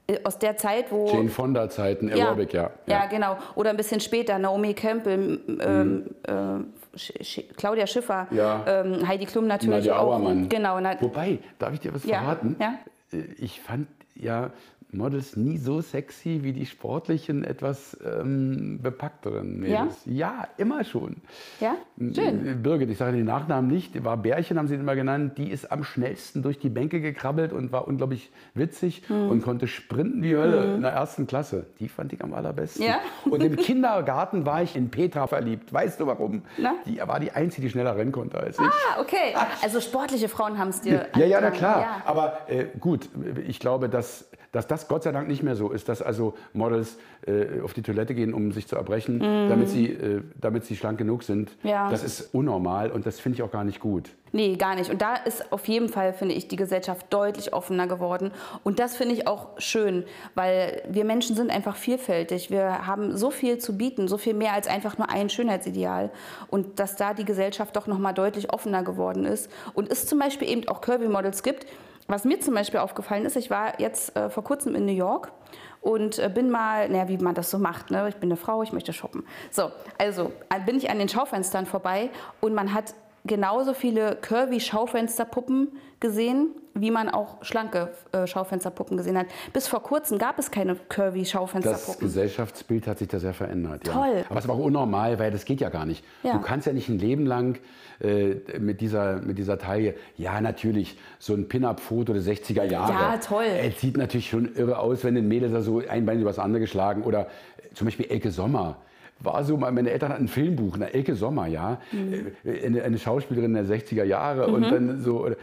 Äh, Aus der Zeit, wo. Jane Fonda-Zeiten, Aerobic, ja. ja. genau. Oder ein bisschen später, Naomi Campbell, ähm, äh, Sch Sch Claudia Schiffer, Ja. ähm, Heidi Klum natürlich Nadja auch. Auermann. Genau, na, Wobei, darf ich dir was Ja, verraten? ja. Äh, Ich fand ja Models nie so sexy wie die sportlichen, etwas ähm, bepackteren Mädels. Ja? immer schon. ja? Schön. Äh, Birgit, ich sage den Nachnamen nicht, war Bärchen, haben sie ihn immer genannt, die ist am schnellsten durch die Bänke gekrabbelt und war unglaublich witzig Hm. und konnte sprinten wie Hölle in der ersten Klasse. Die fand ich am allerbesten. Ja? Und im Kindergarten war ich in Petra verliebt. Weißt du warum? Na? Die war die Einzige, die schneller rennen konnte als ich. Ah, okay. Also sportliche Frauen haben es dir. Ja, ja, na klar. Ja. Aber äh, gut, ich glaube, dass, dass das Gott sei Dank nicht mehr so ist, dass also Models äh, auf die Toilette gehen, um sich zu erbrechen, damit, sie, äh, damit sie schlank genug sind. Ja. Das ist unnormal und das finde ich auch gar nicht gut. Nee, gar nicht. Und da ist auf jeden Fall, finde ich, die Gesellschaft deutlich offener geworden. Und das finde ich auch schön, weil wir Menschen sind einfach vielfältig. Wir haben so viel zu bieten, so viel mehr als einfach nur ein Schönheitsideal. Und dass da die Gesellschaft doch nochmal deutlich offener geworden ist. Und es zum Beispiel eben auch Curvy-Models gibt. Was mir zum Beispiel aufgefallen ist, ich war jetzt äh, vor kurzem in New York und äh, bin mal, naja, wie man das so macht, ne? ich bin eine Frau, ich möchte shoppen. So, also äh, bin ich an den Schaufenstern vorbei und man hat genauso viele curvy Schaufensterpuppen gesehen, wie man auch schlanke äh, Schaufensterpuppen gesehen hat. Bis vor kurzem gab es keine curvy Das Schaufensterpuppen. Gesellschaftsbild hat sich da sehr verändert. Ja. Toll. Aber es ist auch unnormal, weil das geht ja gar nicht. Ja. Du kannst ja nicht ein Leben lang äh, mit, dieser, mit dieser Taille, ja natürlich, so ein Pin-Up-Foto der 60er Jahre. Ja, toll. Es sieht natürlich schon irre aus, wenn ein Mädel da so ein Bein über das andere geschlagen oder äh, zum Beispiel Elke Sommer. War so, meine Eltern hatten ein Filmbuch, eine Elke Sommer, ja, Mhm. Äh, eine, eine Schauspielerin der 60er Jahre und dann so, äh,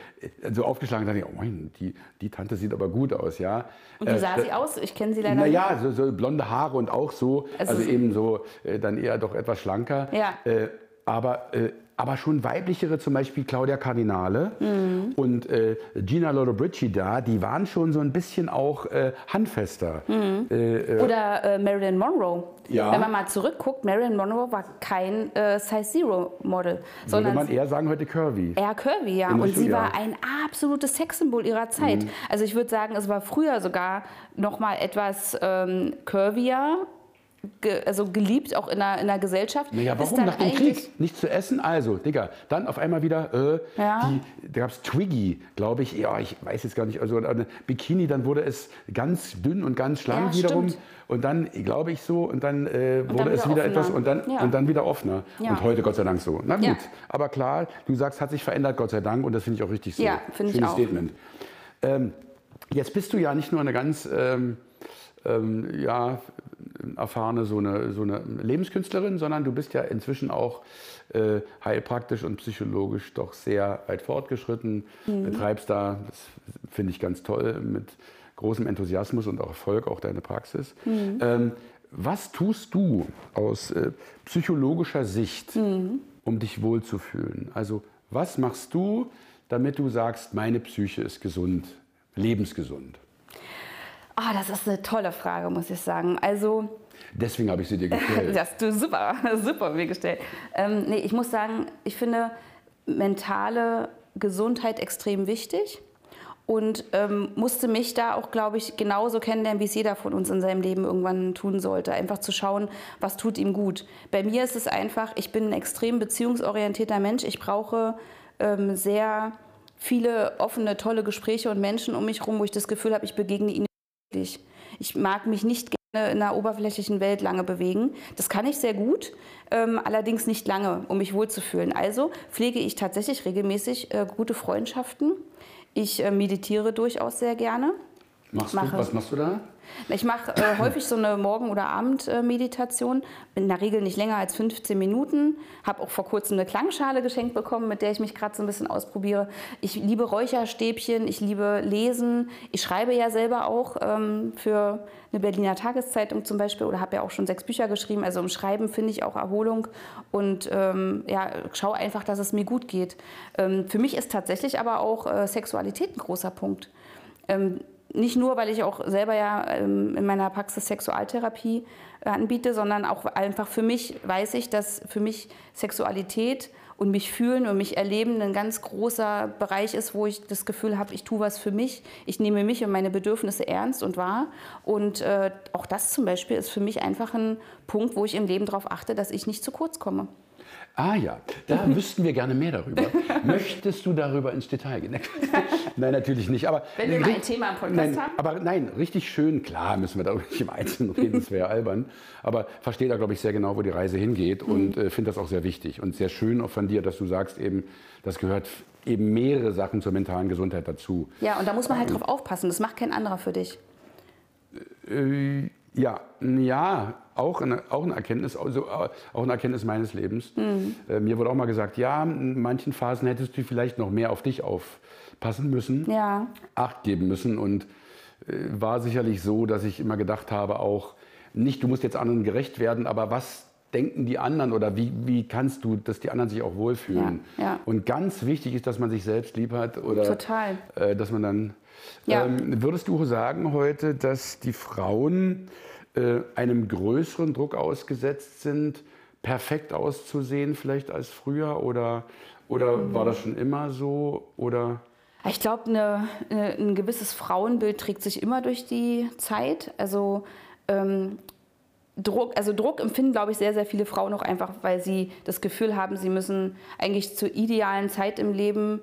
so aufgeschlagen, dachte ich, oh mein, die, die Tante sieht aber gut aus, ja. und wie Äh, sah sie aus? Ich kenne sie leider nicht. naja, so, so blonde Haare und auch so, Also also, so- eben so äh, dann eher doch etwas schlanker. Ja. Äh, aber, äh, aber schon weiblichere, zum Beispiel Claudia Cardinale Mhm. und äh, Gina Lollobrigida, die waren schon so ein bisschen auch äh, handfester. Äh, äh, Oder äh, Marilyn Monroe. Ja. Wenn man mal zurückguckt, Marilyn Monroe war kein äh, Size Zero Model, würde sondern man eher sagen heute Curvy. eher curvy, ja. In Und sie war ein absolutes Sexsymbol ihrer Zeit. Mhm. Also ich würde sagen, es war früher sogar noch mal etwas ähm, curvier, ge also geliebt auch in der, in der Gesellschaft. Naja, warum? Nach dem Krieg nichts zu essen? Also, Digga, dann auf einmal wieder, äh, Ja. die, da gab es Twiggy, glaube ich, ja, ich weiß jetzt gar nicht, also äh, Bikini, dann wurde es ganz dünn und ganz schlank Ja, wiederum. stimmt. Und dann, glaube ich, so, und dann äh, wurde dann es wieder wieder etwas offener. und dann, Ja. und dann wieder offener. Und heute Gott sei Dank so. Na gut, aber klar, du sagst, hat sich verändert, Gott sei Dank, und das finde ich auch richtig so. Ja, finde ich Schönes auch. Statement. Ähm, jetzt bist du ja nicht nur eine ganz ähm, ähm, ja, erfahrene so eine, so eine Lebenskünstlerin, sondern du bist ja inzwischen auch äh, heilpraktisch und psychologisch doch sehr weit fortgeschritten. Betreibst da, das finde ich ganz toll, mit großem Enthusiasmus und auch Erfolg auch deine Praxis. Ähm, was tust du aus äh, psychologischer Sicht, um dich wohlzufühlen? Also was machst du, damit du sagst, meine Psyche ist gesund, lebensgesund? Ah, das ist eine tolle Frage, muss ich sagen. Also Deswegen habe ich sie dir gestellt. Das hast du super, super mir gestellt. Ähm, nee, ich muss sagen, ich finde mentale Gesundheit extrem wichtig. und ähm, musste mich da auch, glaube ich, genauso kennenlernen, wie es jeder von uns in seinem Leben irgendwann tun sollte. Einfach zu schauen, was tut ihm gut. Bei mir ist es einfach, ich bin ein extrem beziehungsorientierter Mensch. Ich brauche ähm, sehr viele offene, tolle Gespräche und Menschen um mich herum, wo ich das Gefühl habe, ich begegne ihnen. Ich mag mich nicht gerne in einer oberflächlichen Welt lange bewegen. Das kann ich sehr gut, ähm, allerdings nicht lange, um mich wohlzufühlen. Also pflege ich tatsächlich regelmäßig äh, gute Freundschaften. Ich äh, meditiere durchaus sehr gerne. Machst du, was machst du da? Ich mache äh, häufig so eine Morgen- oder Abendmeditation. In der Regel nicht länger als 15 Minuten. Habe auch vor kurzem eine Klangschale geschenkt bekommen, mit der ich mich gerade so ein bisschen ausprobiere. Ich liebe Räucherstäbchen, ich liebe Lesen. Ich schreibe ja selber auch ähm, für eine Berliner Tageszeitung zum Beispiel oder habe ja auch schon sechs Bücher geschrieben. Also im Schreiben finde ich auch Erholung und ähm, ja, schaue einfach, dass es mir gut geht. Ähm, für mich ist tatsächlich aber auch äh, Sexualität ein großer Punkt. Ähm, nicht nur, weil ich auch selber ja ähm, in meiner Praxis Sexualtherapie äh, anbiete, sondern auch einfach für mich weiß ich, dass für mich Sexualität und mich fühlen und mich erleben ein ganz großer Bereich ist, wo ich das Gefühl habe, ich tue was für mich, ich nehme mich und meine Bedürfnisse ernst und wahr. Und äh, auch das zum Beispiel ist für mich einfach ein Punkt, wo ich im Leben darauf achte, dass ich nicht zu kurz komme. Ah ja, da wüssten wir gerne mehr darüber. Möchtest du darüber ins Detail gehen? nein, natürlich nicht. Aber Wenn wir mal ein Thema im Podcast nein, haben. Aber nein, richtig schön, klar müssen wir darüber nicht im Einzelnen reden, das wäre albern. Aber verstehe da, glaube ich, sehr genau, wo die Reise hingeht Mhm. und äh, finde das auch sehr wichtig. Und sehr schön auch von dir, dass du sagst eben, das gehört eben mehrere Sachen zur mentalen Gesundheit dazu. Ja, und da muss man halt drauf aufpassen. Das macht kein anderer für dich. Äh, ja, ja, auch eine, auch eine Erkenntnis, also äh, auch eine Erkenntnis meines Lebens. Äh, mir wurde auch mal gesagt, ja, in manchen Phasen hättest du vielleicht noch mehr auf dich aufpassen müssen, Ja. Acht geben müssen und äh, war sicherlich so, dass ich immer gedacht habe, auch nicht, du musst jetzt anderen gerecht werden, aber was denken die anderen oder wie, wie kannst du, dass die anderen sich auch wohlfühlen? Ja, ja. Und ganz wichtig ist, dass man sich selbst lieb hat oder Total. äh, dass man dann. Ja. Ähm, würdest du sagen heute, dass die Frauen äh, einem größeren Druck ausgesetzt sind, perfekt auszusehen, vielleicht als früher? Oder, oder Mhm. war das schon immer so? Oder Ich glaube, eine, eine, ein gewisses Frauenbild trägt sich immer durch die Zeit. Also ähm, Druck, also Druck empfinden, glaube ich, sehr, sehr viele Frauen auch einfach, weil sie das Gefühl haben, sie müssen eigentlich zur idealen Zeit im Leben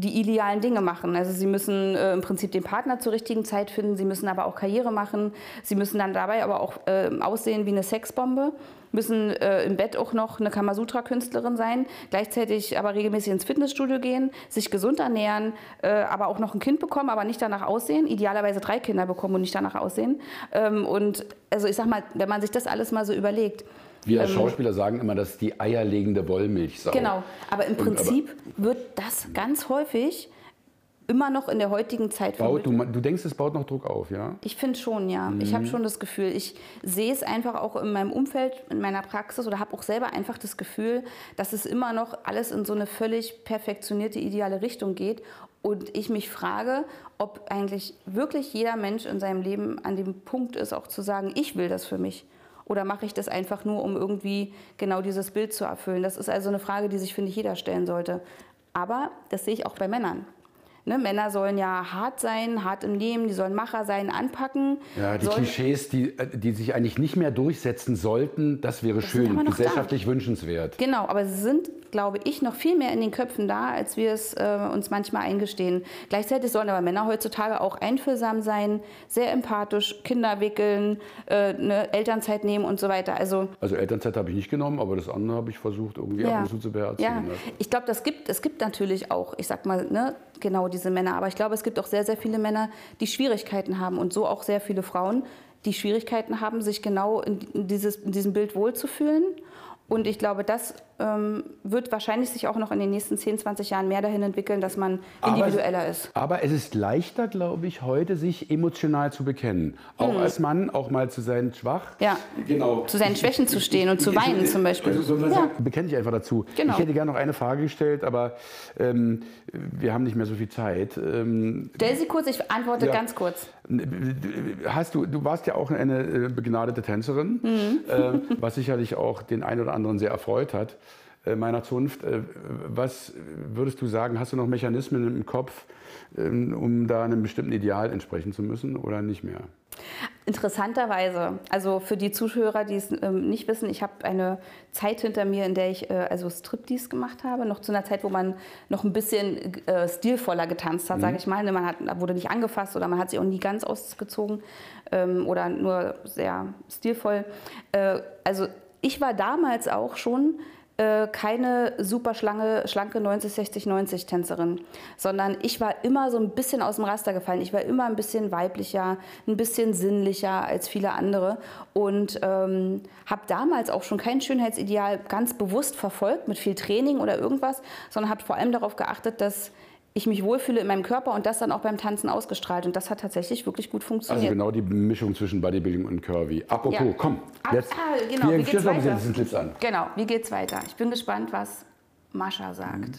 die idealen Dinge machen. Also sie müssen äh, im Prinzip den Partner zur richtigen Zeit finden, sie müssen aber auch Karriere machen, sie müssen dann dabei aber auch äh, aussehen wie eine Sexbombe, müssen äh, im Bett auch noch eine Kamasutra-Künstlerin sein, gleichzeitig aber regelmäßig ins Fitnessstudio gehen, sich gesund ernähren, äh, aber auch noch ein Kind bekommen, aber nicht danach aussehen, idealerweise drei Kinder bekommen und nicht danach aussehen. Ähm, und also ich sag mal, wenn man sich das alles mal so überlegt, wir als Schauspieler sagen immer, das ist die eierlegende Wollmilchsau. Ähm, Genau, aber im Und- Prinzip wird das ganz häufig immer noch in der heutigen Zeit Baut, du, du denkst, es baut noch Druck auf, ja? Ich finde schon, ja. Ich Mhm. habe schon das Gefühl, ich sehe es einfach auch in meinem Umfeld, in meiner Praxis oder habe auch selber einfach das Gefühl, dass es immer noch alles in so eine völlig perfektionierte, ideale Richtung geht. Und ich mich frage, ob eigentlich wirklich jeder Mensch in seinem Leben an dem Punkt ist, auch zu sagen, ich will das für mich. Oder mache ich das einfach nur, um irgendwie genau dieses Bild zu erfüllen? Das ist also eine Frage, die sich, finde ich, jeder stellen sollte. Aber das sehe ich auch bei Männern. Ne, Männer sollen ja hart sein, hart im Leben, die sollen Macher sein, anpacken. Ja, die sollen, Klischees, die, die sich eigentlich nicht mehr durchsetzen sollten, das wäre sind schön, gesellschaftlich wünschenswert. Genau, aber sie sind, glaube ich, noch viel mehr in den Köpfen da, als wir es äh, uns manchmal eingestehen. Gleichzeitig sollen aber Männer heutzutage auch einfühlsam sein, sehr empathisch, Kinder wickeln, äh, eine Elternzeit nehmen und so weiter. Also Also Elternzeit habe ich nicht genommen, aber das andere habe ich versucht, irgendwie ab und zu zu beherzigen. Ja, ne? ich glaube, das gibt, es gibt natürlich auch, ich sag mal, ne, genau diese Männer. Aber ich glaube, es gibt auch sehr, sehr viele Männer, die Schwierigkeiten haben und so auch sehr viele Frauen, die Schwierigkeiten haben, sich genau in, dieses, in diesem Bild wohlzufühlen. Und ich glaube, das ähm, wird wahrscheinlich sich auch noch in den nächsten 10, 20 Jahren mehr dahin entwickeln, dass man individueller ist. Aber es ist leichter, glaube ich, heute sich emotional zu bekennen. Auch als Mann, auch mal zu sein schwach. Mhm. Ja. Genau. Zu seinen Schwächen zu stehen und zu weinen zum Beispiel. Also, so, Ja. Bekenne ich einfach dazu. Genau. Ich hätte gerne noch eine Frage gestellt, aber ähm, wir haben nicht mehr so viel Zeit. Ähm, Stell sie kurz, ich antworte Ja. ganz kurz. Hast du, du warst ja auch eine äh, begnadete Tänzerin, Mhm. äh, was sicherlich auch den einen oder anderen sehr erfreut hat. äh, meiner Zunft. Äh, was würdest du sagen, hast du noch Mechanismen im Kopf, um da einem bestimmten Ideal entsprechen zu müssen oder nicht mehr? Interessanterweise, also für die Zuhörer, die es ähm, nicht wissen, ich habe eine Zeit hinter mir, in der ich äh, also Striptease gemacht habe, noch zu einer Zeit, wo man noch ein bisschen äh, stilvoller getanzt hat, mhm. sage ich mal. Ne, man hat, wurde nicht angefasst oder man hat sich auch nie ganz ausgezogen ähm, oder nur sehr stilvoll. Äh, also ich war damals auch schon äh, keine super schlange, schlanke 90, 60, 90 Tänzerin, sondern ich war immer so ein bisschen aus dem Raster gefallen. Ich war immer ein bisschen weiblicher, ein bisschen sinnlicher als viele andere und ähm, habe damals auch schon kein Schönheitsideal ganz bewusst verfolgt mit viel Training oder irgendwas, sondern habe vor allem darauf geachtet, dass ich mich wohlfühle in meinem Körper und das dann auch beim Tanzen ausgestrahlt. Und das hat tatsächlich wirklich gut funktioniert. Also genau die Mischung zwischen Bodybuilding und Curvy. Apropos, ja. komm, jetzt, ah, genau, wir wie geht's weiter? diesen Clips an. Genau, wie geht's weiter? Ich bin gespannt, was Mascha sagt. Mhm.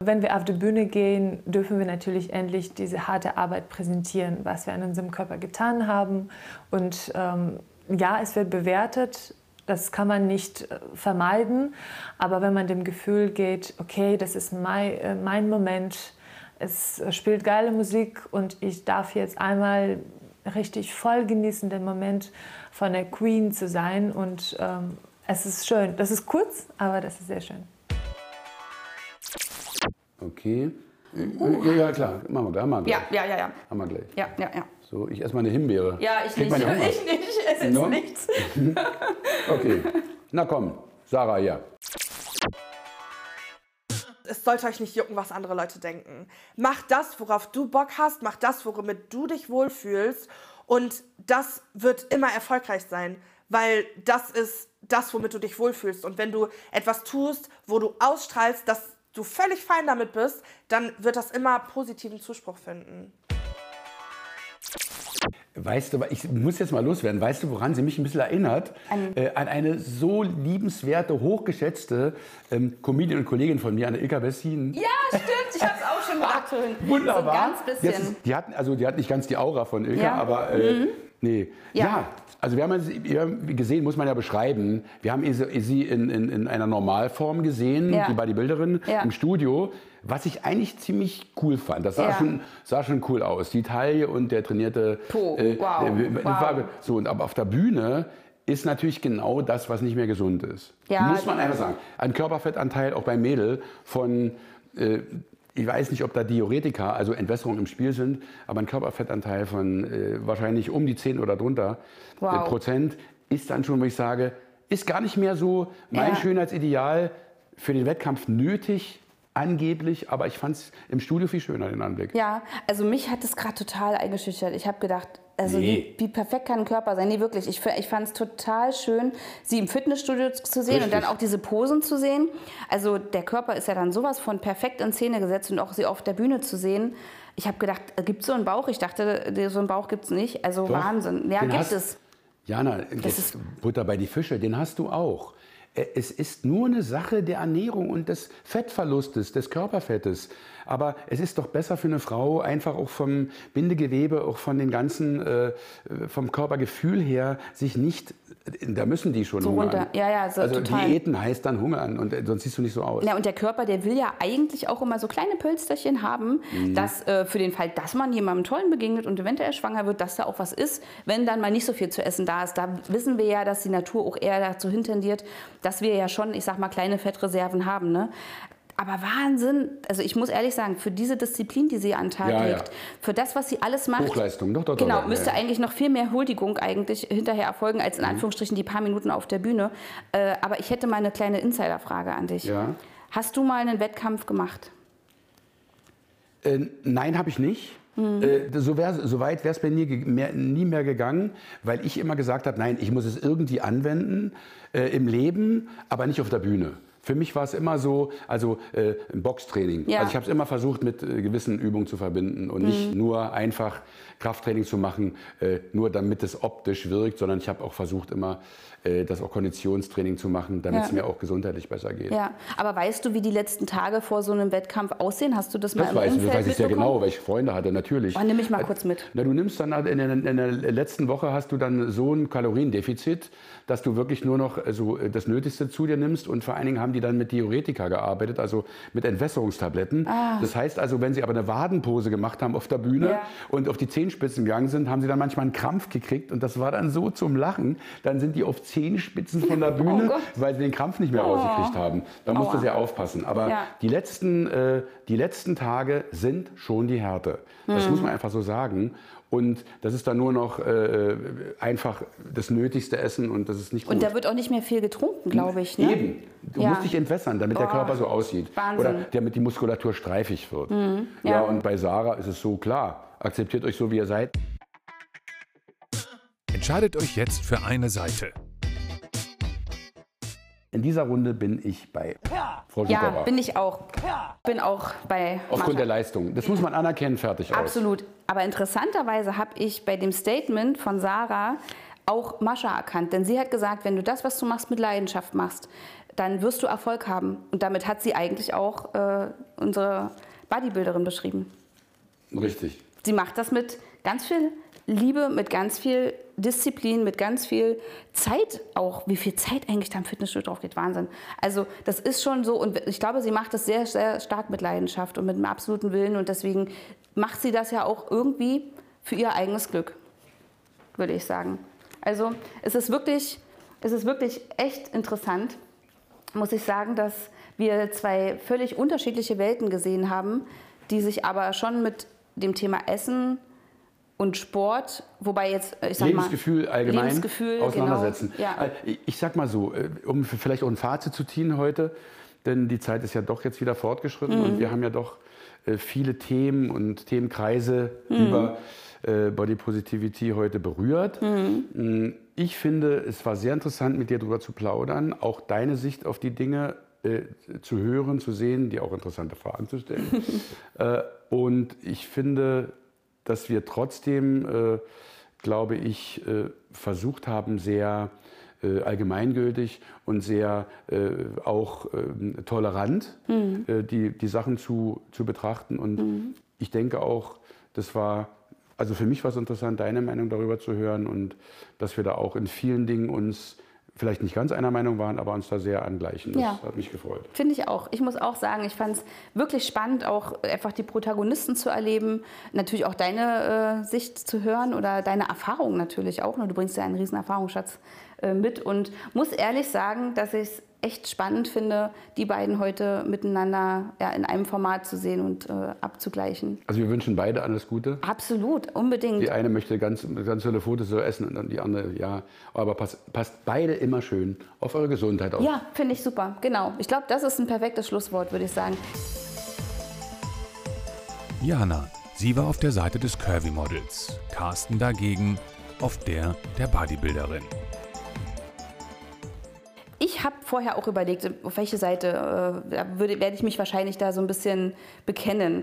Wenn wir auf die Bühne gehen, dürfen wir natürlich endlich diese harte Arbeit präsentieren, was wir an unserem Körper getan haben. Und ähm, ja, es wird bewertet, das kann man nicht äh, vermeiden, aber wenn man dem Gefühl geht, okay, das ist mein, äh, mein Moment, es spielt geile Musik und ich darf jetzt einmal richtig voll genießen, den Moment von der Queen zu sein und ähm, es ist schön. Das ist kurz, aber das ist sehr schön. Okay. Uh. Ja, ja, klar. Machen wir gleich. Haben Ja, ja, ja, ja. Haben wir gleich. Ja, ja, ja. So, ich esse mal eine Himbeere. Ja, ich nicht. Ich nicht. Ich esse jetzt no? nichts. okay. Na komm, Sarah, ja. Es sollte euch nicht jucken, was andere Leute denken. Mach das, worauf du Bock hast. Mach das, womit du dich wohlfühlst. Und das wird immer erfolgreich sein, weil das ist das, womit du dich wohlfühlst. Und wenn du etwas tust, wo du ausstrahlst, dass du völlig fein damit bist, dann wird das immer positiven Zuspruch finden. Weißt du, ich muss jetzt mal loswerden. Weißt du, woran sie mich ein bisschen erinnert? An, äh, an eine so liebenswerte, hochgeschätzte ähm, Comedian und Kollegin von mir, an Ilka Bessin. Ja, stimmt. Ich habe es auch schon gedacht. Wunderbar. So ganz bisschen. Ist, die, hatten, also, die hat nicht ganz die Aura von Ilka, ja. aber äh, mhm. nee. Ja. ja. also wir haben sie gesehen, muss man ja beschreiben. Wir haben sie in, in, in einer Normalform gesehen, ja. die Bodybuilderin im Studio. Was ich eigentlich ziemlich cool fand. Das sah, ja. schon, sah schon cool aus. Die Taille und der trainierte. Po. Äh, wow. Äh, wow. So, und aber auf der Bühne ist natürlich genau das, was nicht mehr gesund ist. Ja, Muss man einfach sagen. Ein Körperfettanteil auch beim Mädel von, äh, ich weiß nicht, ob da Diuretika, also Entwässerung im Spiel sind, aber ein Körperfettanteil von äh, wahrscheinlich um die 10 oder drunter äh, wow. Prozent ist dann schon, wo ich sage, ist gar nicht mehr so mein ja. Schönheitsideal für den Wettkampf nötig, angeblich, aber ich fand es im Studio viel schöner, den Anblick. Ja, also mich hat es gerade total eingeschüchtert. Ich habe gedacht, also nee. wie, wie, perfekt kann ein Körper sein? Nee, wirklich. Ich, ich fand es total schön, sie im Fitnessstudio zu sehen Richtig. und dann auch diese Posen zu sehen. Also der Körper ist ja dann sowas von perfekt in Szene gesetzt und auch sie auf der Bühne zu sehen. Ich habe gedacht, gibt es so einen Bauch? Ich dachte, so einen Bauch gibt es nicht. Also Doch, Wahnsinn. Ja, gibt hast, es. Jana, das ist Butter bei die Fische, den hast du auch. Es ist nur eine Sache der Ernährung und des Fettverlustes, des Körperfettes. Aber es ist doch besser für eine Frau, einfach auch vom Bindegewebe, auch von den ganzen, äh, vom Körpergefühl her, sich nicht, da müssen die schon so hungern. Runter. Ja, ja, so also total. Diäten heißt dann hungern und äh, sonst siehst du nicht so aus. Ja, und der Körper, der will ja eigentlich auch immer so kleine Pölsterchen haben, mhm. dass äh, für den Fall, dass man jemandem Tollen begegnet und eventuell schwanger wird, dass da auch was ist, wenn dann mal nicht so viel zu essen da ist. Da wissen wir ja, dass die Natur auch eher dazu hintendiert, dass wir ja schon, ich sag mal, kleine Fettreserven haben. Ne? Aber Wahnsinn, also ich muss ehrlich sagen, für diese Disziplin, die sie an den Tag ja, legt, ja. für das, was sie alles macht, Hochleistung, doch, doch, genau, doch, müsste ja. eigentlich noch viel mehr Huldigung eigentlich hinterher erfolgen, als in mhm. Anführungsstrichen die paar Minuten auf der Bühne. Äh, aber ich hätte mal eine kleine Insiderfrage an dich. Hast du mal einen Wettkampf gemacht? Äh, nein, habe ich nicht. Mhm. Äh, so, wär, so, weit wäre es bei mir mehr, nie mehr gegangen, weil ich immer gesagt habe, nein, ich muss es irgendwie anwenden äh, im Leben, aber nicht auf der Bühne. Für mich war es immer so, also äh, ein Boxtraining. Ja. Also ich habe es immer versucht, mit äh, gewissen Übungen zu verbinden und nicht nur einfach Krafttraining zu machen, äh, nur damit es optisch wirkt, sondern ich habe auch versucht, immer äh, das auch Konditionstraining zu machen, damit Ja. es mir auch gesundheitlich besser geht. Ja, aber weißt du, wie die letzten Tage vor so einem Wettkampf aussehen? Hast du das mal Das im weiß, ich, Umfeld das weiß ich sehr genau, weil ich Freunde hatte, natürlich. Oh, nimm mich mal kurz mit. Na, du nimmst dann halt in der, in der letzten Woche hast du dann so ein Kaloriendefizit, dass du wirklich nur noch also das Nötigste zu dir nimmst und vor allen Dingen haben die dann mit Diuretika gearbeitet, also mit Entwässerungstabletten. Das heißt also, wenn sie aber eine Wadenpose gemacht haben auf der Bühne Ah. Ja. und auf die Zehenspitzen gegangen sind, haben sie dann manchmal einen Krampf gekriegt und das war dann so zum Lachen. Dann sind die auf Zehenspitzen von der Bühne, Oh weil sie den Krampf nicht mehr rausgekriegt haben. Da musst du sehr aufpassen. Aber Ja. die letzten, äh, die letzten Tage sind schon die Härte. Das muss man einfach so sagen. Und das ist dann nur noch äh, einfach das Nötigste Essen und das ist nicht gut. Und da wird auch nicht mehr viel getrunken, glaube ich. Ne? Eben. Du Ja. musst dich entwässern, damit der Oh, Körper so aussieht. Wahnsinn. Oder damit die Muskulatur streifig wird. ja. ja. und bei Sarah ist es so klar. Akzeptiert euch so, wie ihr seid. Entscheidet euch jetzt für eine Seite. In dieser Runde bin ich bei Frau Ja, Suckerer. bin ich auch. Bin auch bei Aufgrund Mascha. der Leistung. Das muss man anerkennen, fertig aus. Absolut. Aber interessanterweise habe ich bei dem Statement von Sarah auch Mascha erkannt. Denn sie hat gesagt, wenn du das, was du machst, mit Leidenschaft machst, dann wirst du Erfolg haben. Und damit hat sie eigentlich auch äh, unsere Bodybuilderin beschrieben. Richtig. Sie macht das mit ganz viel Liebe, mit ganz viel Disziplin, mit ganz viel Zeit auch. Wie viel Zeit eigentlich da im Fitnessstudio drauf geht, Wahnsinn. Also das ist schon so und ich glaube, sie macht das sehr, sehr stark mit Leidenschaft und mit einem absoluten Willen und deswegen macht sie das ja auch irgendwie für ihr eigenes Glück, würde ich sagen. Also es ist wirklich, es ist wirklich echt interessant, muss ich sagen, dass wir zwei völlig unterschiedliche Welten gesehen haben, die sich aber schon mit dem Thema Essen und Sport, wobei jetzt, äh, ich sag Lebensgefühl mal, allgemein Lebensgefühl, auseinandersetzen. Genau, ja. Äh, Ich sag mal so, äh, um vielleicht auch ein Fazit zu ziehen heute, denn die Zeit ist ja doch jetzt wieder fortgeschritten Mhm. und wir haben ja doch viele Themen und Themenkreise Mhm. über Body Positivity heute berührt. Mhm. Mm, Ich finde, es war sehr interessant, mit dir darüber zu plaudern, auch deine Sicht auf die Dinge äh, zu hören, zu sehen, dir auch interessante Fragen zu stellen. äh, und ich finde, dass wir trotzdem, äh, glaube ich, äh, versucht haben, sehr äh, allgemeingültig und sehr äh, auch ähm, tolerant äh, die, die Sachen zu, zu betrachten. Und ich denke auch, das war, also für mich war es interessant, deine Meinung darüber zu hören und dass wir da auch in vielen Dingen uns vielleicht nicht ganz einer Meinung waren, aber uns da sehr angleichen. Das Ja. hat mich gefreut. Finde ich auch. Ich muss auch sagen, ich fand es wirklich spannend, auch einfach die Protagonisten zu erleben. Natürlich auch deine äh, Sicht zu hören oder deine Erfahrungen natürlich auch. Ne? Du bringst ja einen riesen Erfahrungsschatz mit und muss ehrlich sagen, dass ich es echt spannend finde, die beiden heute miteinander ja, in einem Format zu sehen und äh, abzugleichen. Also wir wünschen beide alles Gute. Absolut, unbedingt. Die eine möchte ganz, ganz tolle Fotos so essen und dann die andere, ja. Aber passt, passt beide immer schön auf eure Gesundheit auf. Ja, finde ich super. Genau. Ich glaube, das ist ein perfektes Schlusswort, würde ich sagen. Jana, sie war auf der Seite des Curvy Models. Carsten dagegen auf der der Bodybuilderin. Ich habe vorher auch überlegt, auf welche Seite äh, werde ich mich wahrscheinlich da so ein bisschen bekennen.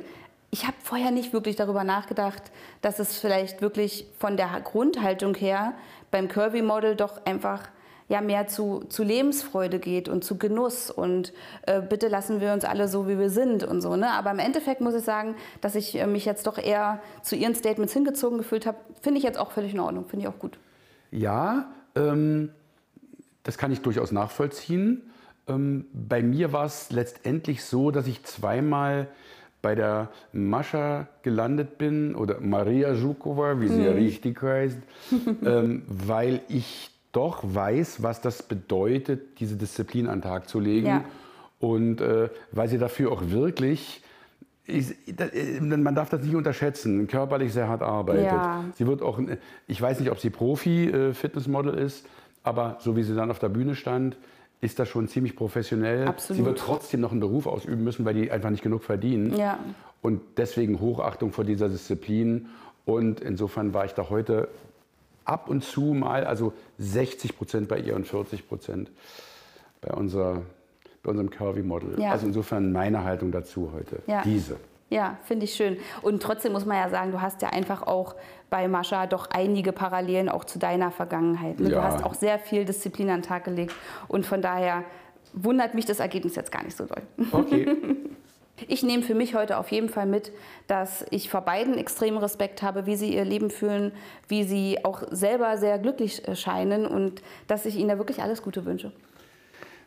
Ich habe vorher nicht wirklich darüber nachgedacht, dass es vielleicht wirklich von der Grundhaltung her beim Curvy Model doch einfach ja, mehr zu, zu Lebensfreude geht und zu Genuss und äh, bitte lassen wir uns alle so, wie wir sind und so. Ne? Aber im Endeffekt muss ich sagen, dass ich äh, mich jetzt doch eher zu ihren Statements hingezogen gefühlt habe, finde ich jetzt auch völlig in Ordnung, finde ich auch gut. Ja, ähm, das kann ich durchaus nachvollziehen. Ähm, bei mir war es letztendlich so, dass ich zweimal bei der Mascha gelandet bin oder Maria Zhukova, wie sie ja richtig heißt, ähm, weil ich doch weiß, was das bedeutet, diese Disziplin an den Tag zu legen. Ja. Und äh, weil sie dafür auch wirklich, ist, da- äh, man darf das nicht unterschätzen, körperlich sehr hart arbeitet. Ja. Sie wird auch, ich weiß nicht, ob sie Profi-Fitnessmodel ist, aber so wie sie dann auf der Bühne stand, ist das schon ziemlich professionell. Absolut. Sie wird trotzdem noch einen Beruf ausüben müssen, weil die einfach nicht genug verdienen. Ja. Und deswegen Hochachtung vor dieser Disziplin. Und insofern war ich da heute ab und zu mal, also 60 Prozent bei ihr und 40 Prozent bei unserer bei unserem Curvy-Model. Ja. Also insofern meine Haltung dazu heute. Ja. Diese. Ja, finde ich schön. Und trotzdem muss man ja sagen, du hast ja einfach auch bei Mascha doch einige Parallelen auch zu deiner Vergangenheit. Ne? Du Ja. hast auch sehr viel Disziplin an den Tag gelegt. Und von daher wundert mich das Ergebnis jetzt gar nicht so doll. Okay. Ich nehme für mich heute auf jeden Fall mit, dass ich vor beiden extremen Respekt habe, wie sie ihr Leben fühlen, wie sie auch selber sehr glücklich äh, scheinen und dass ich ihnen da wirklich alles Gute wünsche.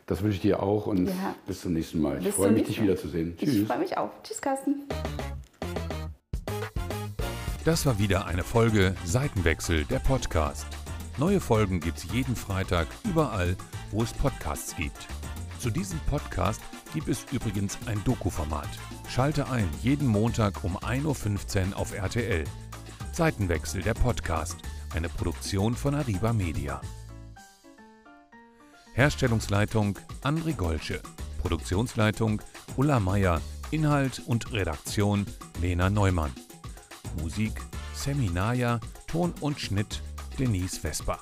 Das wünsche ich dir auch und Ja. bis zum nächsten Mal. Ich Bis freue mich, dich wiederzusehen. Ich Tschüss. freue mich auch. Tschüss, Carsten. Das war wieder eine Folge Seitenwechsel, der Podcast. Neue Folgen gibt's jeden Freitag überall, wo es Podcasts gibt. Zu diesem Podcast gibt es übrigens ein Doku-Format. Schalte ein jeden Montag um 1.15 Uhr auf RTL. Seitenwechsel, der Podcast. Eine Produktion von Arriba Media. Herstellungsleitung André Golsche. Produktionsleitung Ulla Meier. Inhalt und Redaktion Lena Neumann. Musik Seminaya, Ton und Schnitt Denise Vesper.